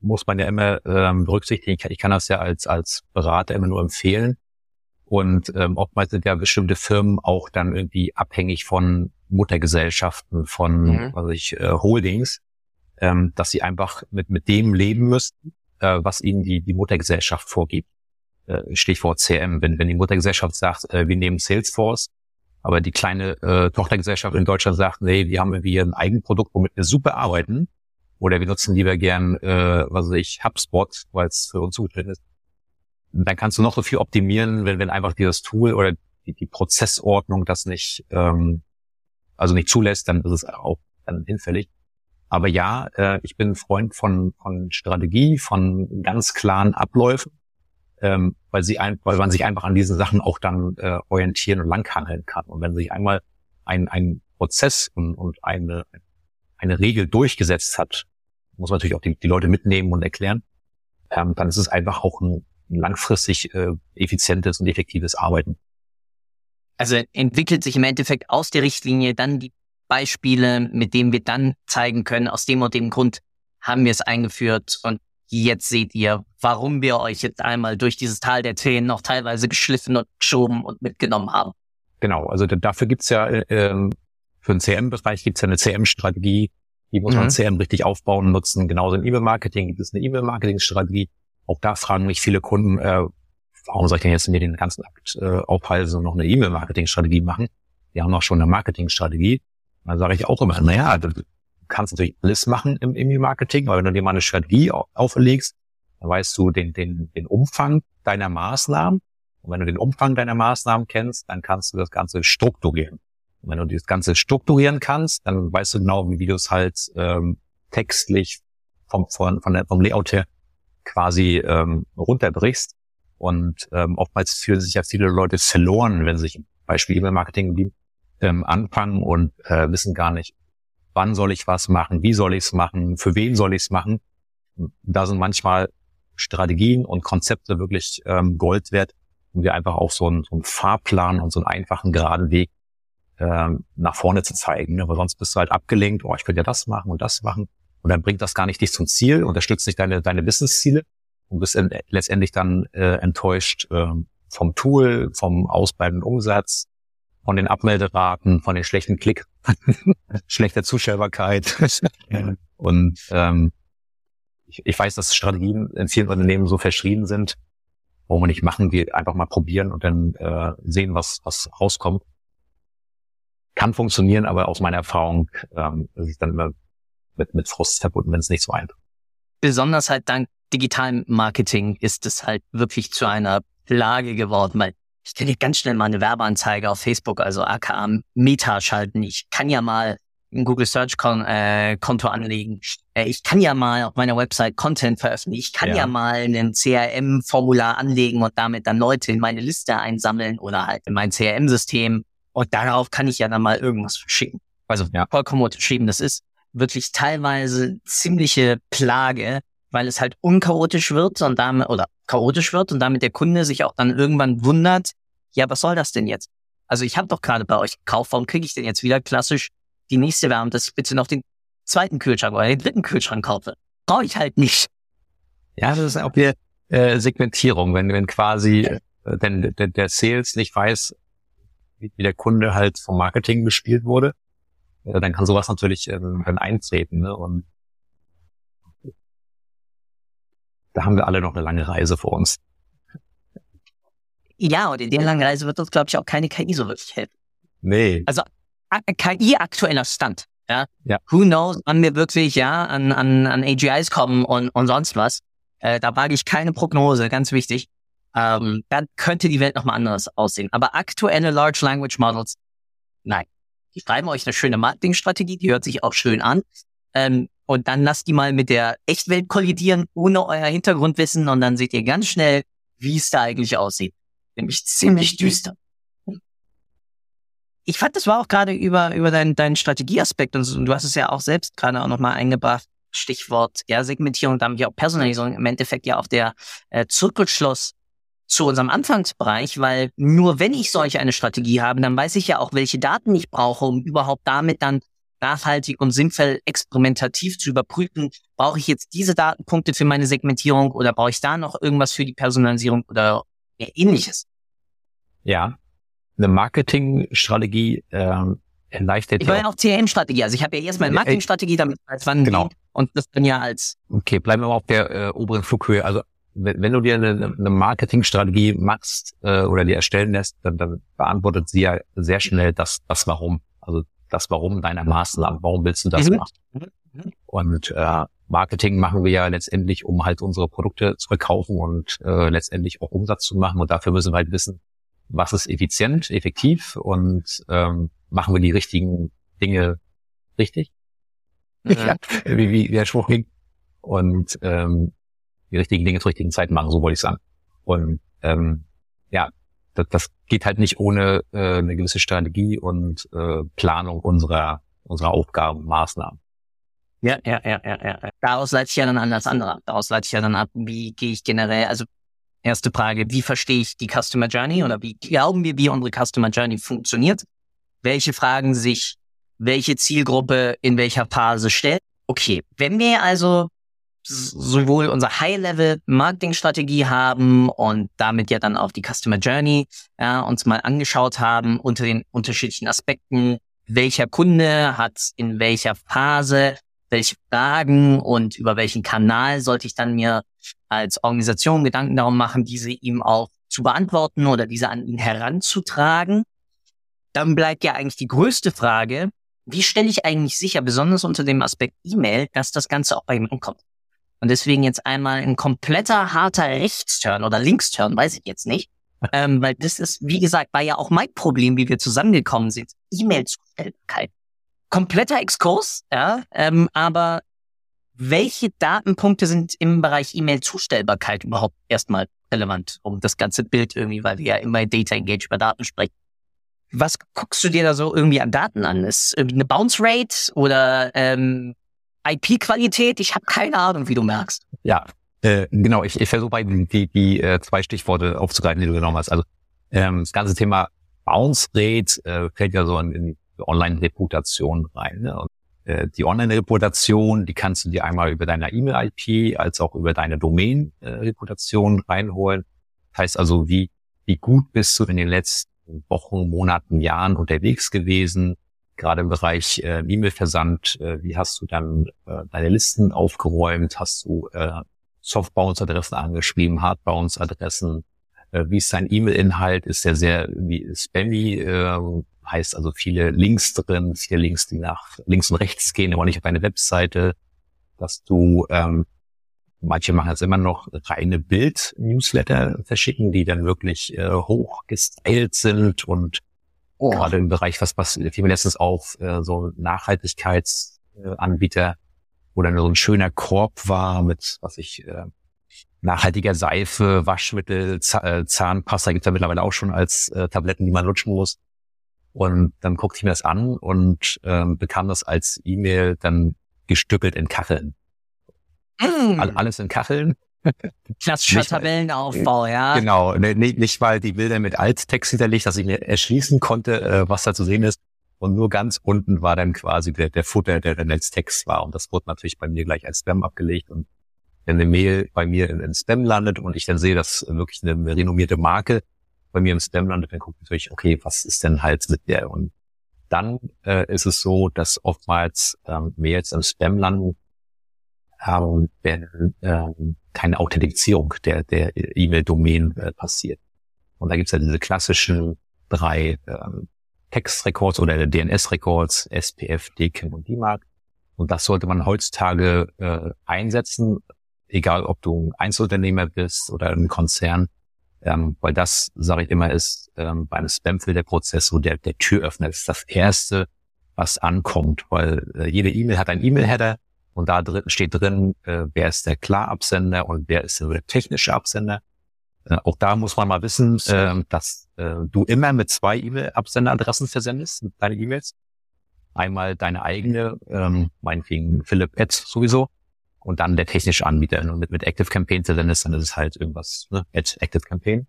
muss man ja immer ähm, berücksichtigen, ich kann, ich kann das ja als, als Berater immer nur empfehlen. Und ähm, oftmals sind ja bestimmte Firmen auch dann irgendwie abhängig von Muttergesellschaften, von mhm. was ich, äh, Holdings, ähm, dass sie einfach mit, mit dem leben müssen, äh, was ihnen die, die Muttergesellschaft vorgibt. Äh, Stichwort CM. Wenn, wenn die Muttergesellschaft sagt, äh, wir nehmen Salesforce, aber die kleine äh, Tochtergesellschaft in Deutschland sagt, nee, wir haben irgendwie ein Eigenprodukt, womit wir super arbeiten. Oder wir nutzen lieber gern, äh, was weiß ich, HubSpot, weil es für uns zugetreten ist. Dann kannst du noch so viel optimieren, wenn, wenn einfach dieses Tool oder die, die Prozessordnung das nicht, ähm, also nicht zulässt, dann ist es auch dann hinfällig. Aber ja, äh, ich bin ein Freund von, von Strategie, von ganz klaren Abläufen ähm, weil sie ein, weil man sich einfach an diesen Sachen auch dann äh, orientieren und langhangeln kann. Und wenn sich einmal ein, ein Prozess und, und eine, eine Regel durchgesetzt hat, muss man natürlich auch die, die Leute mitnehmen und erklären, ähm, dann ist es einfach auch ein, ein langfristig äh, effizientes und effektives Arbeiten. Also entwickelt sich im Endeffekt aus der Richtlinie dann die Beispiele, mit denen wir dann zeigen können, aus dem und dem Grund haben wir es eingeführt und jetzt seht ihr, warum wir euch jetzt einmal durch dieses Tal der Tränen noch teilweise geschliffen und geschoben und mitgenommen haben. Genau, also dafür gibt's ja äh, für den CM-Bereich gibt's ja eine CM-Strategie, die muss mhm. man CM richtig aufbauen und nutzen. Genauso im E-Mail-Marketing gibt es eine E-Mail-Marketing-Strategie. Auch da fragen mich viele Kunden, äh, warum soll ich denn jetzt mir den ganzen Akt äh, aufhalten und noch eine E-Mail-Marketing-Strategie machen? Wir haben auch schon eine Marketing-Strategie. Dann sage ich auch immer, naja, kannst natürlich alles machen im E-Mail-Marketing, aber wenn du dir mal eine Strategie auferlegst, dann weißt du den, den, den Umfang deiner Maßnahmen. Und wenn du den Umfang deiner Maßnahmen kennst, dann kannst du das Ganze strukturieren. Und wenn du das Ganze strukturieren kannst, dann weißt du genau, wie du es halt ähm, textlich vom, von, von der, vom Layout her quasi ähm, runterbrichst. Und ähm, oftmals fühlen sich ja viele Leute verloren, wenn sie sich Beispiel E-Mail-Marketing ähm, anfangen und äh, wissen gar nicht, wann soll ich was machen, wie soll ich es machen, für wen soll ich es machen. Da sind manchmal Strategien und Konzepte wirklich ähm, Gold wert, um dir einfach auch so einen, so einen Fahrplan und so einen einfachen geraden Weg ähm, nach vorne zu zeigen. Ne? Aber sonst bist du halt abgelenkt, oh, ich könnte ja das machen und das machen. Und dann bringt das gar nicht dich zum Ziel, unterstützt nicht deine, deine Business-Ziele und bist letztendlich dann äh, enttäuscht äh, vom Tool, vom ausbleibenden Umsatz, von den Abmelderaten, von den schlechten Klick, schlechter Zuschaubarkeit. und ähm, ich, ich weiß, dass Strategien in vielen Unternehmen so verschrieben sind, wo man nicht machen, die einfach mal probieren und dann äh, sehen, was, was rauskommt. Kann funktionieren, aber aus meiner Erfahrung ähm, ist es dann immer mit, mit Frust verbunden, wenn es nicht so einfach. Besonders halt dank digitalem Marketing ist es halt wirklich zu einer Plage geworden, weil ich kann ja ganz schnell mal eine Werbeanzeige auf Facebook, also aka Meta schalten. Ich kann ja mal ein Google Search Kon äh, Konto anlegen. Äh, ich kann ja mal auf meiner Website Content veröffentlichen. Ich kann ja, ja mal ein CRM-Formular anlegen und damit dann Leute in meine Liste einsammeln oder halt in mein CRM-System. Und darauf kann ich ja dann mal irgendwas verschicken. Also ja. vollkommen unterschrieben. Das ist wirklich teilweise ziemliche Plage, weil es halt unchaotisch wird und damit, oder chaotisch wird und damit der Kunde sich auch dann irgendwann wundert, ja, was soll das denn jetzt? Also ich habe doch gerade bei euch gekauft, warum kriege ich denn jetzt wieder klassisch die nächste Werbung, dass ich bitte noch den zweiten Kühlschrank oder den dritten Kühlschrank kaufe? Brauche ich halt nicht. Ja, das ist auch wieder äh, Segmentierung, wenn, wenn quasi äh, denn der, der Sales nicht weiß, wie, der Kunde halt vom Marketing bespielt wurde, äh, dann kann sowas natürlich äh, dann eintreten. Ne? Und da haben wir alle noch eine lange Reise vor uns. Ja, und in der langen Reise wird uns, glaube ich, auch keine KI so wirklich helfen. Nee. Also KI aktueller Stand. Ja. ja. Who knows, wann wir wirklich ja an, an, an AGIs kommen und, und sonst was. Äh, da wage ich keine Prognose, ganz wichtig. Ähm, dann könnte die Welt nochmal anders aussehen. Aber aktuelle Large Language Models, nein. Die schreiben euch eine schöne Marketingstrategie, die hört sich auch schön an. Ähm, und dann lasst die mal mit der Echtwelt kollidieren, ohne euer Hintergrundwissen. Und dann seht ihr ganz schnell, wie es da eigentlich aussieht nämlich ziemlich düster. Ich fand, das war auch gerade über, über deinen, deinen Strategieaspekt und, so, und du hast es ja auch selbst gerade auch nochmal eingebracht. Stichwort ja, Segmentierung, damit ja auch Personalisierung, im Endeffekt ja auch der äh, Zirkelschluss zu unserem Anfangsbereich, weil nur wenn ich solch eine Strategie habe, dann weiß ich ja auch, welche Daten ich brauche, um überhaupt damit dann nachhaltig und sinnvoll experimentativ zu überprüfen, brauche ich jetzt diese Datenpunkte für meine Segmentierung oder brauche ich da noch irgendwas für die Personalisierung oder ähnliches. Ja, eine Marketingstrategie ähm, erleichtert. Ich meine auch CRM-Strategie. Also ich habe ja erstmal eine äh, Marketingstrategie, damit als wann genau. und das dann ja als. Okay, bleiben wir mal auf der äh, oberen Flughöhe. Also wenn, du dir eine, eine Marketingstrategie machst äh, oder die erstellen lässt, dann, dann beantwortet sie ja sehr schnell das, das Warum. Also das Warum deiner Maßnahmen. Warum willst du das mhm. machen? Und äh, Marketing machen wir ja letztendlich, um halt unsere Produkte zu verkaufen und äh, letztendlich auch Umsatz zu machen. Und dafür müssen wir halt wissen, was ist effizient, effektiv und ähm, machen wir die richtigen Dinge richtig? Ja, wie, wie der Spruch ging. Und ähm, die richtigen Dinge zur richtigen Zeit machen, so wollte ich sagen. Und ähm, ja, das, das geht halt nicht ohne äh, eine gewisse Strategie und äh, Planung unserer unserer Aufgaben, Maßnahmen. Ja, ja, ja, ja, ja. Daraus leite ich ja dann an das andere. Daraus leite ich ja dann ab, wie gehe ich generell, also erste Frage, wie verstehe ich die Customer Journey oder wie glauben wir, wie unsere Customer Journey funktioniert? Welche Fragen sich welche Zielgruppe in welcher Phase stellt? Okay, wenn wir also sowohl unsere High-Level-Marketing-Strategie haben und damit ja dann auch die Customer Journey ja, uns mal angeschaut haben unter den unterschiedlichen Aspekten, welcher Kunde hat in welcher Phase welche Fragen und über welchen Kanal sollte ich dann mir als Organisation Gedanken darum machen, diese ihm auch zu beantworten oder diese an ihn heranzutragen. Dann bleibt ja eigentlich die größte Frage, wie stelle ich eigentlich sicher, besonders unter dem Aspekt E-Mail, dass das Ganze auch bei ihm ankommt? Und deswegen jetzt einmal ein kompletter harter Rechtsturn oder Linksturn, weiß ich jetzt nicht. ähm, weil das ist, wie gesagt, war ja auch mein Problem, wie wir zusammengekommen sind. E-Mail-Zustellbarkeit kompletter Exkurs, ja, ähm, aber welche Datenpunkte sind im Bereich E-Mail-Zustellbarkeit überhaupt erstmal relevant, um das ganze Bild irgendwie, weil wir ja immer Data Engage über Daten sprechen. was guckst du dir da so irgendwie an Daten an? Ist irgendwie eine Bounce Rate oder ähm, IP-Qualität? Ich habe keine Ahnung, wie du merkst. Ja, äh, genau. Ich, ich versuche bei die, die, äh, zwei Stichworte aufzugreifen, die du genommen hast. Also ähm, das ganze Thema Bounce Rate äh, fällt ja so in, in Online-Reputation rein. Ne? Und, äh, die Online-Reputation, die kannst du dir einmal über deine E-Mail-IP als auch über deine Domain-Reputation reinholen. Heißt also, wie, wie gut bist du in den letzten Wochen, Monaten, Jahren unterwegs gewesen? Gerade im Bereich äh, E-Mail-Versand, äh, wie hast du dann äh, deine Listen aufgeräumt? Hast du äh, Soft-Bounce-Adressen angeschrieben, Hard-Bounce-Adressen? Äh, wie ist dein E-Mail-Inhalt? Ist der sehr wie spammy? Äh, heißt also viele Links drin, viele Links, die nach links und rechts gehen, aber nicht auf deine Webseite, dass du ähm, Manche machen jetzt immer noch reine Bild-Newsletter verschicken, die dann wirklich äh, hoch gestylt sind und oh. gerade im Bereich, was was fiel mir letztens auf, äh, so Nachhaltigkeitsanbieter, wo dann so ein schöner Korb war mit, was ich, äh, nachhaltiger Seife, Waschmittel, Z äh, Zahnpasta gibt's ja mittlerweile auch schon als äh, Tabletten, die man lutschen muss. Und dann guckte ich mir das an und ähm, bekam das als E-Mail dann gestückelt in Kacheln. Mm. Alles in Kacheln. Klassischer Tabellenaufbau, ja. Genau, ne, nicht, nicht weil die Bilder mit Alttext hinterlegt, dass ich mir erschließen konnte, äh, was da zu sehen ist. Und nur ganz unten war dann quasi der, der Futter, der dann als Text war. Und das wurde natürlich bei mir gleich als Spam abgelegt. Und wenn eine Mail bei mir in, in Spam landet und ich dann sehe, dass wirklich eine, eine renommierte Marke bei mir im Spam landet, dann gucke ich natürlich, okay, was ist denn halt mit der? Und dann äh, ist es so, dass oftmals ähm, Mails im Spam landen, ähm, wenn ähm, keine Authentifizierung der, der E-Mail-Domain äh, passiert. Und da gibt's ja diese klassischen drei ähm, Textrecords oder DNS-Records, SPF, DKIM und DMARC. Und das sollte man heutzutage äh, einsetzen, egal ob du ein Einzelunternehmer bist oder ein Konzern, ähm, weil das, sage ich immer, ist ähm, bei einem Spamfilterprozess so der, der Türöffner. Das ist das Erste, was ankommt, weil äh, jede E-Mail hat einen E-Mail-Header, und da drin steht drin, äh, wer ist der Klarabsender und wer ist der technische Absender. Äh, auch da muss man mal wissen, äh, dass äh, du immer mit zwei E-Mail-Absenderadressen versendest, deine E-Mails. Einmal deine eigene, ähm, meinetwegen Philipp Ads sowieso, und dann der technische Anbieter. Und mit, mit Active Campaign versendest, dann ist es halt irgendwas, ne, at Active Campaign.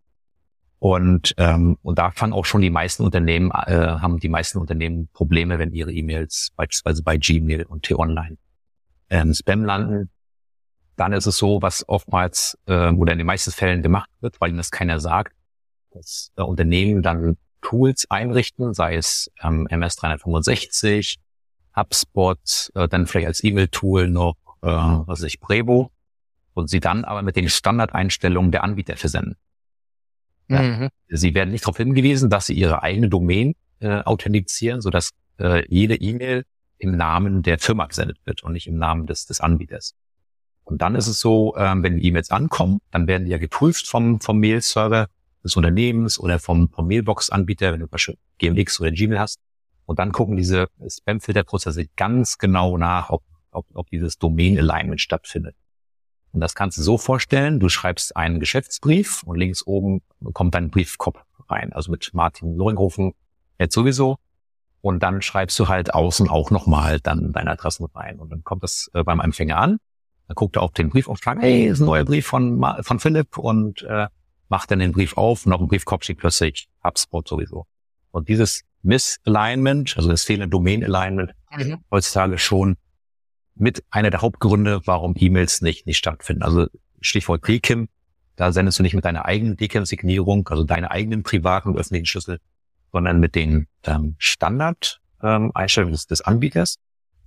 Und, ähm, und da fangen auch schon die meisten Unternehmen, äh, haben die meisten Unternehmen Probleme, wenn ihre E-Mails beispielsweise bei Gmail und T-Online ähm, Spam landen, dann ist es so, was oftmals äh, oder in den meisten Fällen gemacht wird, weil ihnen das keiner sagt, dass äh, Unternehmen dann Tools einrichten, sei es ähm, MS 365, HubSpot, äh, dann vielleicht als E-Mail-Tool noch, äh, was weiß ich, Brevo, und sie dann aber mit den Standardeinstellungen der Anbieter versenden. Ja. Mhm. Sie werden nicht darauf hingewiesen, dass sie ihre eigene Domain äh, authentifizieren, sodass äh, jede E-Mail im Namen der Firma gesendet wird und nicht im Namen des, des Anbieters. Und dann ist es so, ähm, wenn die E-Mails ankommen, dann werden die ja geprüft vom, vom Mail-Server des Unternehmens oder vom, vom Mailbox-Anbieter, wenn du beispielsweise GMX oder Gmail hast. Und dann gucken diese Spam-Filter-Prozesse ganz genau nach, ob, ob, ob dieses Domain-Alignment stattfindet. Und das kannst du so vorstellen, du schreibst einen Geschäftsbrief und links oben kommt dein Briefkopf rein, also mit Martin Loringhofen jetzt sowieso. Und dann schreibst du halt außen auch nochmal dann deine Adressen rein. Und dann kommt das äh, beim Empfänger an. Dann guckt er auf den Briefauftrag, hey, ist ein neuer Brief von, von Philipp und äh, macht dann den Brief auf und auf dem Briefkopf steht plötzlich HubSpot sowieso. Und dieses Misalignment, also das fehlende Domain-Alignment, mhm. heutzutage schon mit einer der Hauptgründe, warum E-Mails nicht, nicht stattfinden. Also Stichwort DKIM, da sendest du nicht mit deiner eigenen DKIM-Signierung, also deine eigenen privaten öffentlichen Schlüssel, sondern mit den ähm, Standard-Einstellungen ähm, des, des Anbieters.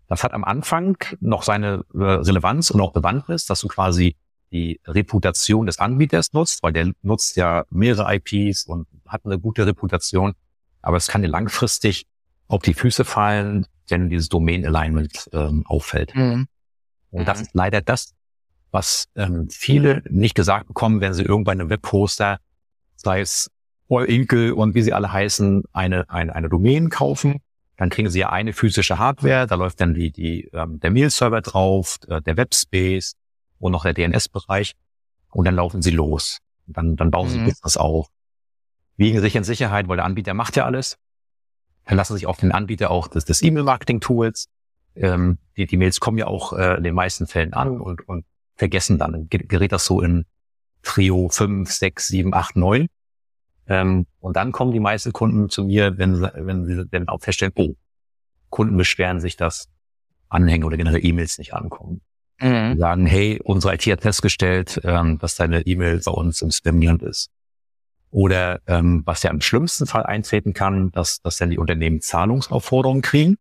Das hat am Anfang noch seine äh, Relevanz und auch Bewandtnis, dass du quasi die Reputation des Anbieters nutzt, weil der nutzt ja mehrere IPs und hat eine gute Reputation. Aber es kann dir langfristig auf die Füße fallen, wenn dieses Domain Alignment ähm, auffällt. Mhm. Und das mhm. ist leider das, was ähm, viele nicht gesagt bekommen, wenn sie irgendwann einen Webposter, sei es Inkel und wie sie alle heißen, eine, eine, eine Domain kaufen. Dann kriegen sie ja eine physische Hardware, da läuft dann die, die, ähm, der Mail-Server drauf, äh, der Webspace und noch der DNS-Bereich. Und dann laufen sie los. Dann, dann bauen mhm. sie Business auf. Wiegen sich in Sicherheit, weil der Anbieter macht ja alles. verlassen sich auf den Anbieter auch des, des E-Mail-Marketing-Tools. Ähm, die, die Mails kommen ja auch äh, in den meisten Fällen an und, und vergessen dann. Dann gerät das so in Trio 5, 6, 7, 8, 9. Ähm, und dann kommen die meisten Kunden zu mir, wenn, sie, wenn sie dann auch feststellen, oh, Kunden beschweren sich, dass Anhänge oder generell E-Mails nicht ankommen. Mhm. Sagen, hey, unsere IT hat festgestellt, ähm, dass deine E-Mail bei uns im Spam-Land ist. Oder ähm, was ja im schlimmsten Fall eintreten kann, dass, dass dann die Unternehmen Zahlungsaufforderungen kriegen.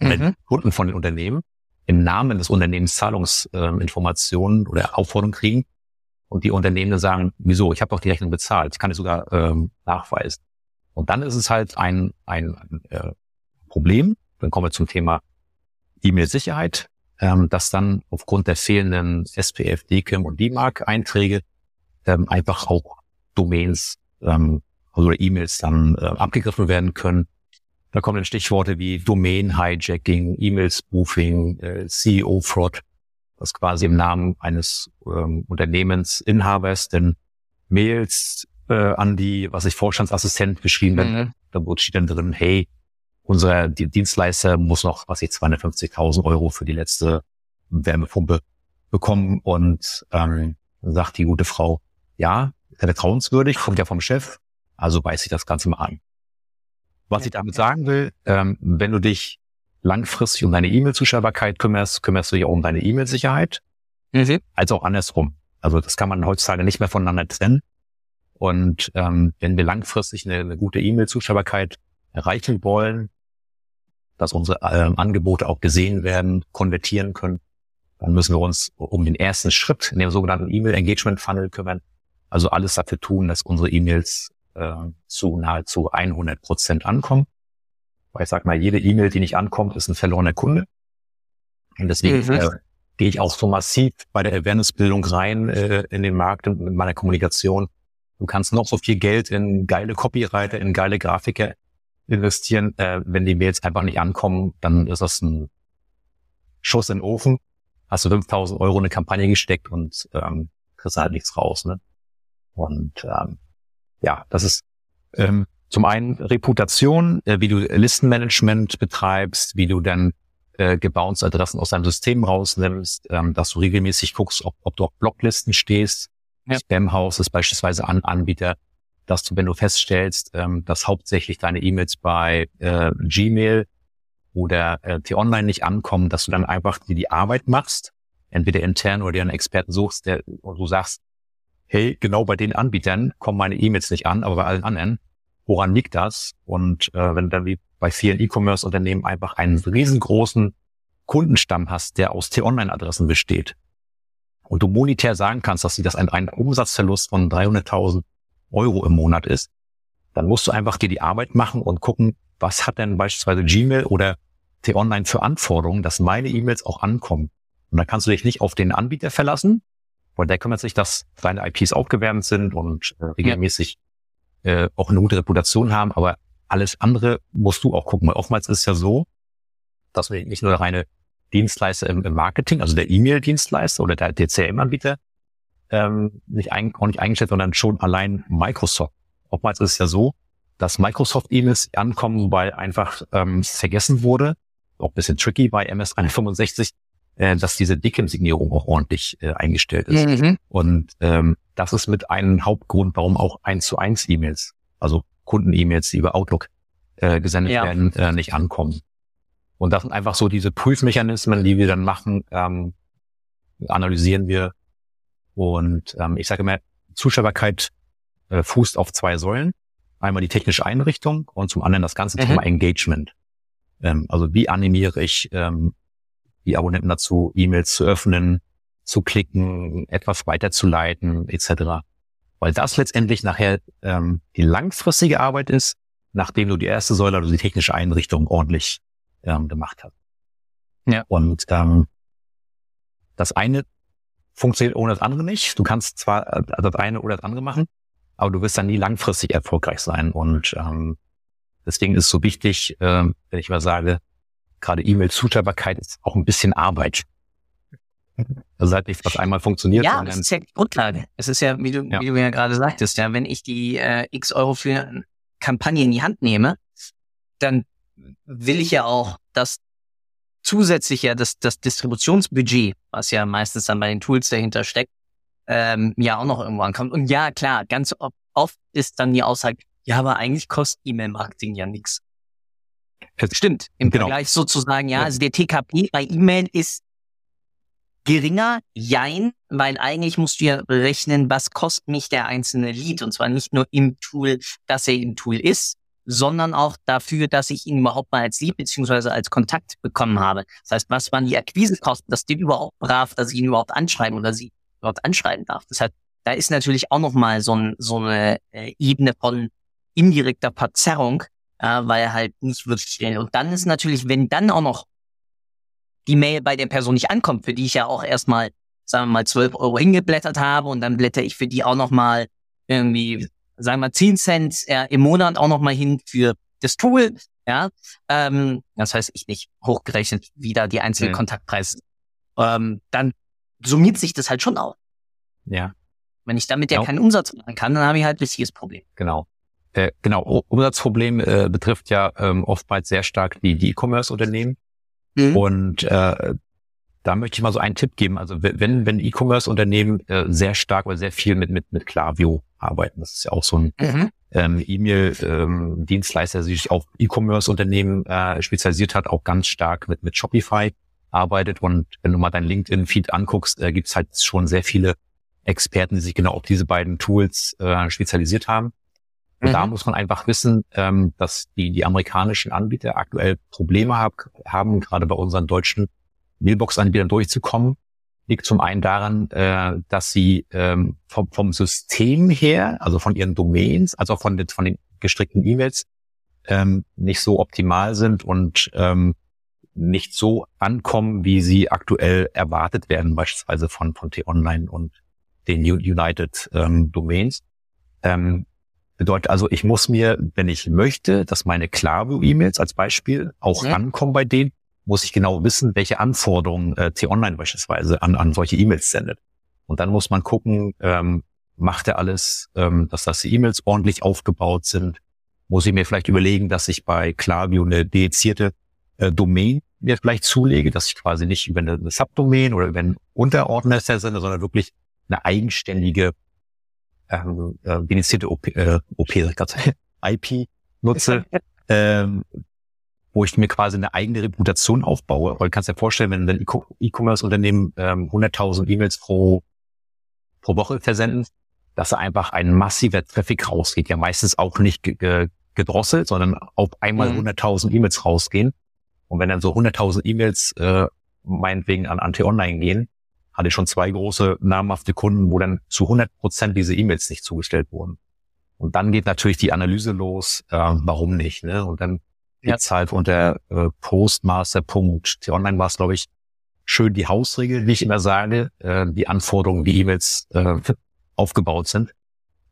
Mhm. Kunden von den Unternehmen im Namen des Unternehmens Zahlungsinformationen äh, oder Aufforderungen kriegen und die Unternehmen sagen, wieso, ich habe doch die Rechnung bezahlt, ich kann es sogar ähm, nachweisen. Und dann ist es halt ein, ein, ein äh, Problem, dann kommen wir zum Thema E-Mail-Sicherheit, ähm, dass dann aufgrund der fehlenden SPF, DKIM und DMARC-Einträge ähm, einfach auch Domains ähm, also E-Mails dann äh, abgegriffen werden können. Da kommen dann Stichworte wie Domain-Hijacking, E-Mail-Spoofing, äh, CEO-Fraud, was quasi im Namen eines ähm, Unternehmensinhabers denn Mails äh, an die, was ich Vorstandsassistent geschrieben mhm. da steht dann drin, hey, unser Dienstleister muss noch, was ich 250.000 Euro für die letzte Wärmepumpe bekommen und ähm, sagt die gute Frau, ja, vertrauenswürdig, kommt ja vom Chef, also weiß ich das Ganze mal an. Was ich damit sagen will, ähm, wenn du dich langfristig um deine E-Mail-Zuschaubarkeit kümmerst, kümmerst du dich auch um deine E-Mail-Sicherheit, mhm. als auch andersrum. Also das kann man heutzutage nicht mehr voneinander trennen. Und ähm, wenn wir langfristig eine, eine gute E-Mail-Zuschaubarkeit erreichen wollen, dass unsere äh, Angebote auch gesehen werden, konvertieren können, dann müssen wir uns um den ersten Schritt in dem sogenannten E-Mail-Engagement-Funnel kümmern. Also alles dafür tun, dass unsere E-Mails äh, zu nahezu 100 Prozent ankommen. Weil ich sag mal, jede E-Mail, die nicht ankommt, ist ein verlorener Kunde. Und deswegen mhm. äh, gehe ich auch so massiv bei der Awareness-Bildung rein äh, in den Markt und mit meiner Kommunikation. Du kannst noch so viel Geld in geile Copywriter, in geile Grafiker investieren. Äh, wenn die Mails einfach nicht ankommen, dann ist das ein Schuss in den Ofen. Hast du 5000 Euro in eine Kampagne gesteckt und ähm, kriegst halt nichts raus. Ne? Und ähm, ja, das ist ähm, zum einen Reputation, äh, wie du Listenmanagement betreibst, wie du dann äh, gebounced Adressen aus deinem System rausnimmst, ähm, dass du regelmäßig guckst, ob, ob du auf Blocklisten stehst. Ja. Spamhaus ist beispielsweise ein Anbieter, dass du, wenn du feststellst, ähm, dass hauptsächlich deine E-Mails bei äh, Gmail oder äh, T-Online nicht ankommen, dass du dann einfach dir die Arbeit machst, entweder intern oder dir einen Experten suchst, der, und du sagst, hey, genau bei den Anbietern kommen meine E-Mails nicht an, aber bei allen anderen, woran liegt das? Und äh, wenn du dann wie bei vielen E-Commerce-Unternehmen einfach einen riesengroßen Kundenstamm hast, der aus T-Online-Adressen besteht, und du monetär sagen kannst, dass sie das ein, ein Umsatzverlust von 300.000 Euro im Monat ist, dann musst du einfach dir die Arbeit machen und gucken, was hat denn beispielsweise Gmail oder T-Online für Anforderungen, dass meine E-Mails auch ankommen. Und da kannst du dich nicht auf den Anbieter verlassen, weil der kümmert sich, dass deine IPs aufgewärmt sind und äh, regelmäßig. Äh, auch eine gute Reputation haben, aber alles andere musst du auch gucken, weil oftmals ist es ja so, dass wir nicht nur der reine Dienstleister im, im Marketing, also der E-Mail-Dienstleister oder der, der CRM-Anbieter ähm, nicht ein, auch nicht eingestellt, sondern schon allein Microsoft. Oftmals ist es ja so, dass Microsoft-E-Mails ankommen, weil einfach ähm, vergessen wurde, auch ein bisschen tricky bei MS 365, äh, dass diese DKIM-Signierung auch ordentlich äh, eingestellt ist. Mhm. Und ähm, das ist mit einem Hauptgrund, warum auch eins zu eins E-Mails, also Kunden-E-Mails, die über Outlook äh, gesendet ja. werden, äh, nicht ankommen. Und das sind einfach so diese Prüfmechanismen, die wir dann machen, ähm, analysieren wir und ähm, ich sage immer, Zuschaubarkeit äh, fußt auf zwei Säulen. Einmal die technische Einrichtung und zum anderen das ganze mhm. Thema Engagement. Ähm, also wie animiere ich ähm, die Abonnenten dazu, E-Mails zu öffnen, zu klicken, etwas weiterzuleiten, etc. Weil das letztendlich nachher ähm, die langfristige Arbeit ist, nachdem du die erste Säule, also die technische Einrichtung ordentlich ähm, gemacht hast. Ja. Und ähm, das eine funktioniert ohne das andere nicht. Du kannst zwar äh, das eine oder das andere machen, aber du wirst dann nie langfristig erfolgreich sein. Und ähm, deswegen ist es so wichtig, äh, wenn ich mal sage, gerade E-Mail-Zuschaubarkeit ist auch ein bisschen Arbeit. Also halt nicht, was einmal funktioniert. Ja, das ist ja die Grundlage. Es ist ja, wie du, ja. wie du ja gerade sagtest, ja, wenn ich die äh, x Euro für Kampagne in die Hand nehme, dann will ich ja auch, dass zusätzlich ja das, das Distributionsbudget, was ja meistens dann bei den Tools dahinter steckt, ähm, ja auch noch irgendwo ankommt. Und ja, klar, ganz oft ist dann die Aussage, ja, aber eigentlich kostet E-Mail-Marketing ja nichts. Stimmt, im genau. Vergleich sozusagen, ja, also der TKP bei E-Mail ist geringer, jein, weil eigentlich musst du ja berechnen, was kostet mich der einzelne Lead und zwar nicht nur im Tool, dass er im Tool ist, sondern auch dafür, dass ich ihn überhaupt mal als Lieb beziehungsweise als Kontakt bekommen habe. Das heißt, was waren die Akquisekosten, dass den überhaupt brav, dass ich ihn überhaupt anschreiben oder sie überhaupt anschreiben darf. Das heißt, da ist natürlich auch nochmal so, ein, so eine äh, Ebene von indirekter Verzerrung, äh, weil halt nicht wirklich schnell. Und dann ist natürlich, wenn dann auch noch die Mail bei der Person nicht ankommt, für die ich ja auch erstmal, sagen wir mal, 12 Euro hingeblättert habe und dann blätter ich für die auch nochmal irgendwie sagen wir 10 Cent äh, im Monat auch noch mal hin für das Tool. Ja, ähm, das heißt, ich nicht hochgerechnet, wie da die einzelnen mhm. Kontaktpreise. Ähm, dann summiert sich das halt schon auf. Ja. Wenn ich damit genau. ja keinen Umsatz machen kann, dann habe ich halt ein richtiges Problem. Genau. Äh, genau, Umsatzproblem äh, betrifft ja ähm, oftmals sehr stark die die E-Commerce-Unternehmen. Mhm. Und äh, da möchte ich mal so einen Tipp geben. Also wenn wenn E-Commerce-Unternehmen äh, sehr stark oder sehr viel mit mit mit Klaviyo arbeiten. Das ist ja auch so ein mhm. ähm, E-Mail-Dienstleister, ähm, der sich auf E-Commerce-Unternehmen äh, spezialisiert hat, auch ganz stark mit, mit Shopify arbeitet. Und wenn du mal dein LinkedIn-Feed anguckst, äh, gibt es halt schon sehr viele Experten, die sich genau auf diese beiden Tools äh, spezialisiert haben. Und mhm. da muss man einfach wissen, ähm, dass die, die amerikanischen Anbieter aktuell Probleme hab, haben, gerade bei unseren deutschen Mailbox-Anbietern durchzukommen liegt zum einen daran, äh, dass sie ähm, vom, vom System her, also von ihren Domains, also von den, von den gestrickten E-Mails, ähm, nicht so optimal sind und ähm, nicht so ankommen, wie sie aktuell erwartet werden, beispielsweise von, von T-Online und den United ähm, Domains. Ähm, bedeutet also, ich muss mir, wenn ich möchte, dass meine Klaviyo-E-Mails als Beispiel auch ja. ankommen bei denen, muss ich genau wissen, welche Anforderungen äh, T-Online beispielsweise an, an solche E-Mails sendet. Und dann muss man gucken, ähm, macht er alles, ähm, dass das E-Mails ordentlich aufgebaut sind? Muss ich mir vielleicht überlegen, dass ich bei Klaviyo eine dedizierte äh, Domain mir vielleicht zulege, dass ich quasi nicht über eine, eine Subdomain oder über einen Unterordner sende, sondern wirklich eine eigenständige ähm, äh, dedizierte OP, äh, OP IP nutze, ähm, wo ich mir quasi eine eigene Reputation aufbaue. Weil du kannst dir vorstellen, wenn ein E-Commerce-Unternehmen ähm, 100.000 E-Mails pro, pro Woche versenden, dass da einfach ein massiver Traffic rausgeht. Ja, meistens auch nicht gedrosselt, sondern auf einmal mhm. 100.000 E-Mails rausgehen. Und wenn dann so 100.000 E-Mails äh, meinetwegen an Anti-Online gehen, hatte schon zwei große namhafte Kunden, wo dann zu 100 Prozent diese E-Mails nicht zugestellt wurden. Und dann geht natürlich die Analyse los, äh, warum nicht. Ne? Und dann jetzt halt unter äh, Postmaster.t online war es, glaube ich, schön die Hausregel, wie ich immer sage, äh, die Anforderungen, wie E-Mails äh, aufgebaut sind.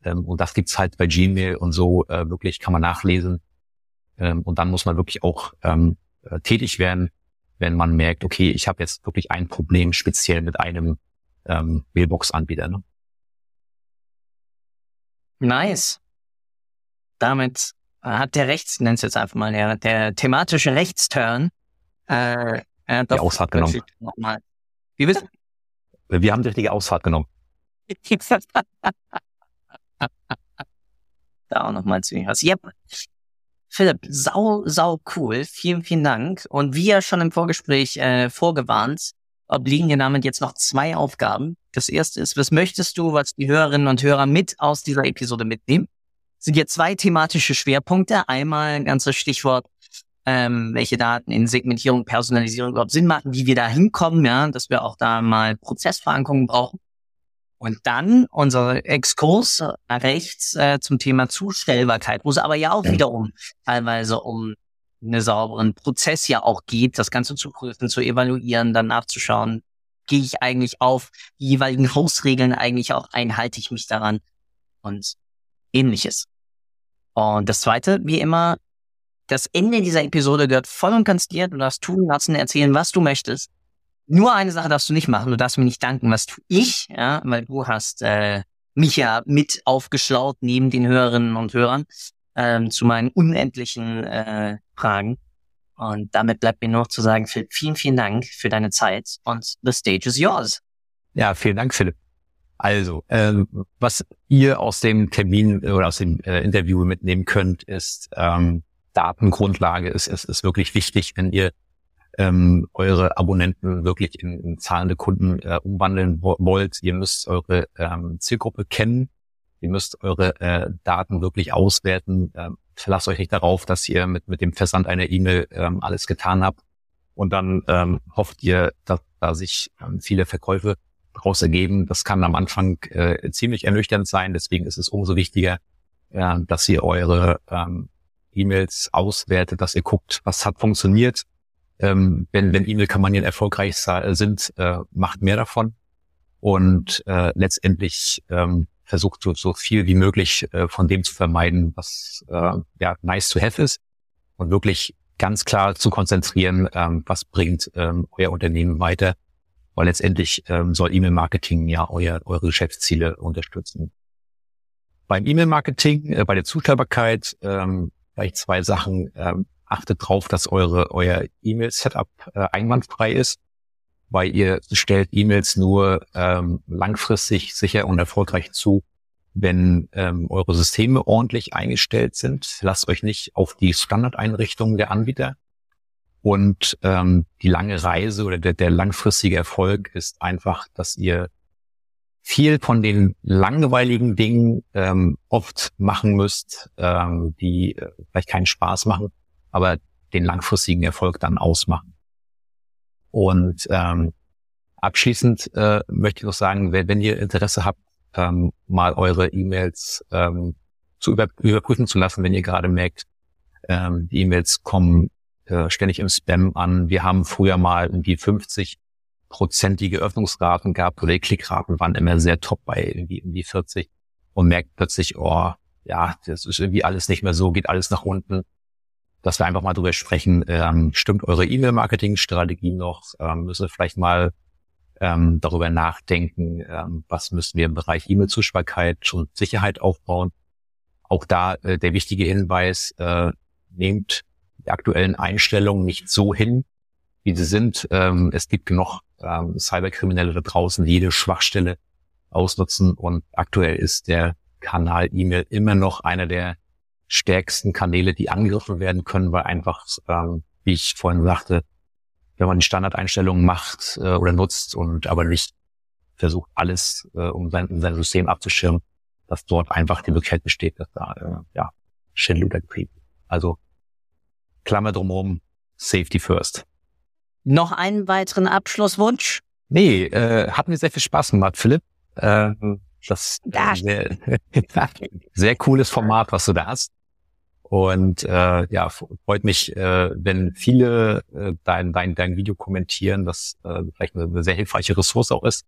Ähm, und das gibt's halt bei Gmail und so äh, wirklich, kann man nachlesen. Ähm, und dann muss man wirklich auch ähm, äh, tätig werden, wenn man merkt, okay, ich habe jetzt wirklich ein Problem speziell mit einem ähm, Mailbox-Anbieter. Ne? Nice. Damit hat der Rechts, nennt es jetzt einfach mal, der, der thematische Rechtsturn, äh, äh, die Ausfahrt genommen. Nochmal. Wie bitte? Wir haben die richtige Ausfahrt genommen. da auch nochmal zu was. Yep. Philipp, sau, sau cool. Vielen, vielen Dank. Und wie ja schon im Vorgespräch äh, vorgewarnt, obliegen dir damit jetzt noch zwei Aufgaben. Das erste ist, was möchtest du, was die Hörerinnen und Hörer mit aus dieser Episode mitnehmen? sind hier zwei thematische Schwerpunkte. Einmal ein ganzes Stichwort, ähm, welche Daten in Segmentierung, Personalisierung überhaupt Sinn machen, wie wir da hinkommen, ja, dass wir auch da mal Prozessverankerungen brauchen. Und dann unser Exkurs rechts äh, zum Thema Zustellbarkeit, wo es aber ja auch wiederum teilweise um einen sauberen Prozess ja auch geht, das Ganze zu prüfen, zu evaluieren, dann nachzuschauen, gehe ich eigentlich auf die jeweiligen Hausregeln eigentlich auch ein, halte ich mich daran und ähnliches. Und das zweite, wie immer, das Ende dieser Episode gehört voll und ganz dir. Du darfst tun, lassen, erzählen, was du möchtest. Nur eine Sache darfst du nicht machen. Du darfst mir nicht danken, was tu ich, ja, weil du hast äh, mich ja mit aufgeschlaut neben den Hörerinnen und Hörern. ähm, zu meinen unendlichen äh, Fragen. Und damit bleibt mir noch zu sagen, Philipp, vielen, vielen Dank für deine Zeit und the stage is yours. Ja, vielen Dank, Philipp. Also, ähm, was ihr aus dem Termin oder aus dem äh, Interview mitnehmen könnt, ist ähm, Datengrundlage ist, ist, ist wirklich wichtig, wenn ihr ähm, eure Abonnenten wirklich in, in zahlende Kunden äh, umwandeln wollt. Ihr müsst eure ähm, Zielgruppe kennen. Ihr müsst eure äh, Daten wirklich auswerten. Ähm, verlasst euch nicht darauf, dass ihr mit, mit dem Versand einer E-Mail ähm, alles getan habt. Und dann ähm, hofft ihr, dass da sich ähm, viele Verkäufe daraus ergeben. Das kann am Anfang äh, ziemlich ernüchternd sein. Deswegen ist es umso wichtiger, äh, dass ihr eure ähm, E-Mails auswertet, dass ihr guckt, was hat funktioniert. Ähm, wenn wenn E-Mail-Kampagnen erfolgreich sind, äh, macht mehr davon. Und äh, letztendlich ähm, versucht so, so viel wie möglich äh, von dem zu vermeiden, was äh, ja nice to have ist und wirklich ganz klar zu konzentrieren, ähm, was bringt ähm, euer Unternehmen weiter weil letztendlich ähm, soll E-Mail-Marketing ja euer, eure Geschäftsziele unterstützen. Beim E-Mail-Marketing, äh, bei der Zustellbarkeit, ähm, vielleicht zwei Sachen. Ähm, achtet drauf, dass eure, euer E-Mail-Setup äh, einwandfrei ist, weil ihr stellt E-Mails nur ähm, langfristig sicher und erfolgreich zu, wenn ähm, eure Systeme ordentlich eingestellt sind. Lasst euch nicht auf die Standardeinrichtungen der Anbieter und ähm, die lange Reise oder der, der langfristige Erfolg ist einfach, dass ihr viel von den langweiligen Dingen ähm, oft machen müsst, ähm, die äh, vielleicht keinen Spaß machen, aber den langfristigen Erfolg dann ausmachen. Und ähm, abschließend äh, möchte ich noch sagen, wenn, wenn ihr Interesse habt, ähm, mal eure E-Mails ähm, zu über, überprüfen zu lassen, wenn ihr gerade merkt, ähm, die E-Mails kommen äh, ständig im Spam an. Wir haben früher mal irgendwie 50 prozentige Öffnungsraten gehabt oder die Klickraten waren immer sehr top bei irgendwie, irgendwie 40 und merkt plötzlich, oh, ja, das ist irgendwie alles nicht mehr so, geht alles nach unten. Dass wir einfach mal drüber sprechen, ähm, stimmt eure E-Mail-Marketing-Strategie noch? Ähm, müssen wir vielleicht mal ähm, darüber nachdenken, ähm, was müssen wir im Bereich E-Mail-Zuschaubarkeit und Sicherheit aufbauen. Auch da äh, der wichtige Hinweis, äh, nehmt die aktuellen Einstellungen nicht so hin, wie sie sind. Ähm, es gibt genug ähm, Cyberkriminelle da draußen, die jede Schwachstelle ausnutzen und aktuell ist der Kanal E-Mail immer noch einer der stärksten Kanäle, die angegriffen werden können, weil einfach, ähm, wie ich vorhin sagte, wenn man die Standardeinstellungen macht äh, oder nutzt und aber nicht versucht, alles äh, um sein, sein System abzuschirmen, dass dort einfach die Möglichkeit besteht, dass da äh, ja Schindluder getrieben. Also Klammer drumherum, Safety First. Noch einen weiteren Abschlusswunsch? Nee, äh, hat mir sehr viel Spaß gemacht, Philipp. Äh, das ja. sehr, sehr cooles Format, was du da hast. Und äh, ja, freut mich, äh, wenn viele äh, dein, dein, dein Video kommentieren, das äh, vielleicht eine, eine sehr hilfreiche Ressource auch ist.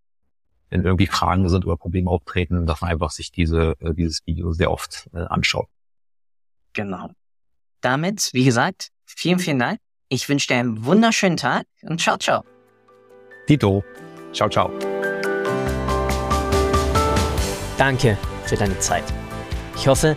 Wenn irgendwie Fragen sind oder Probleme auftreten, dass man einfach sich diese, äh, dieses Video sehr oft äh, anschaut. Genau damit, wie gesagt, vielen, vielen Dank. Ich wünsche dir einen wunderschönen Tag und ciao, ciao. Dito. Ciao, ciao. Danke für deine Zeit. Ich hoffe,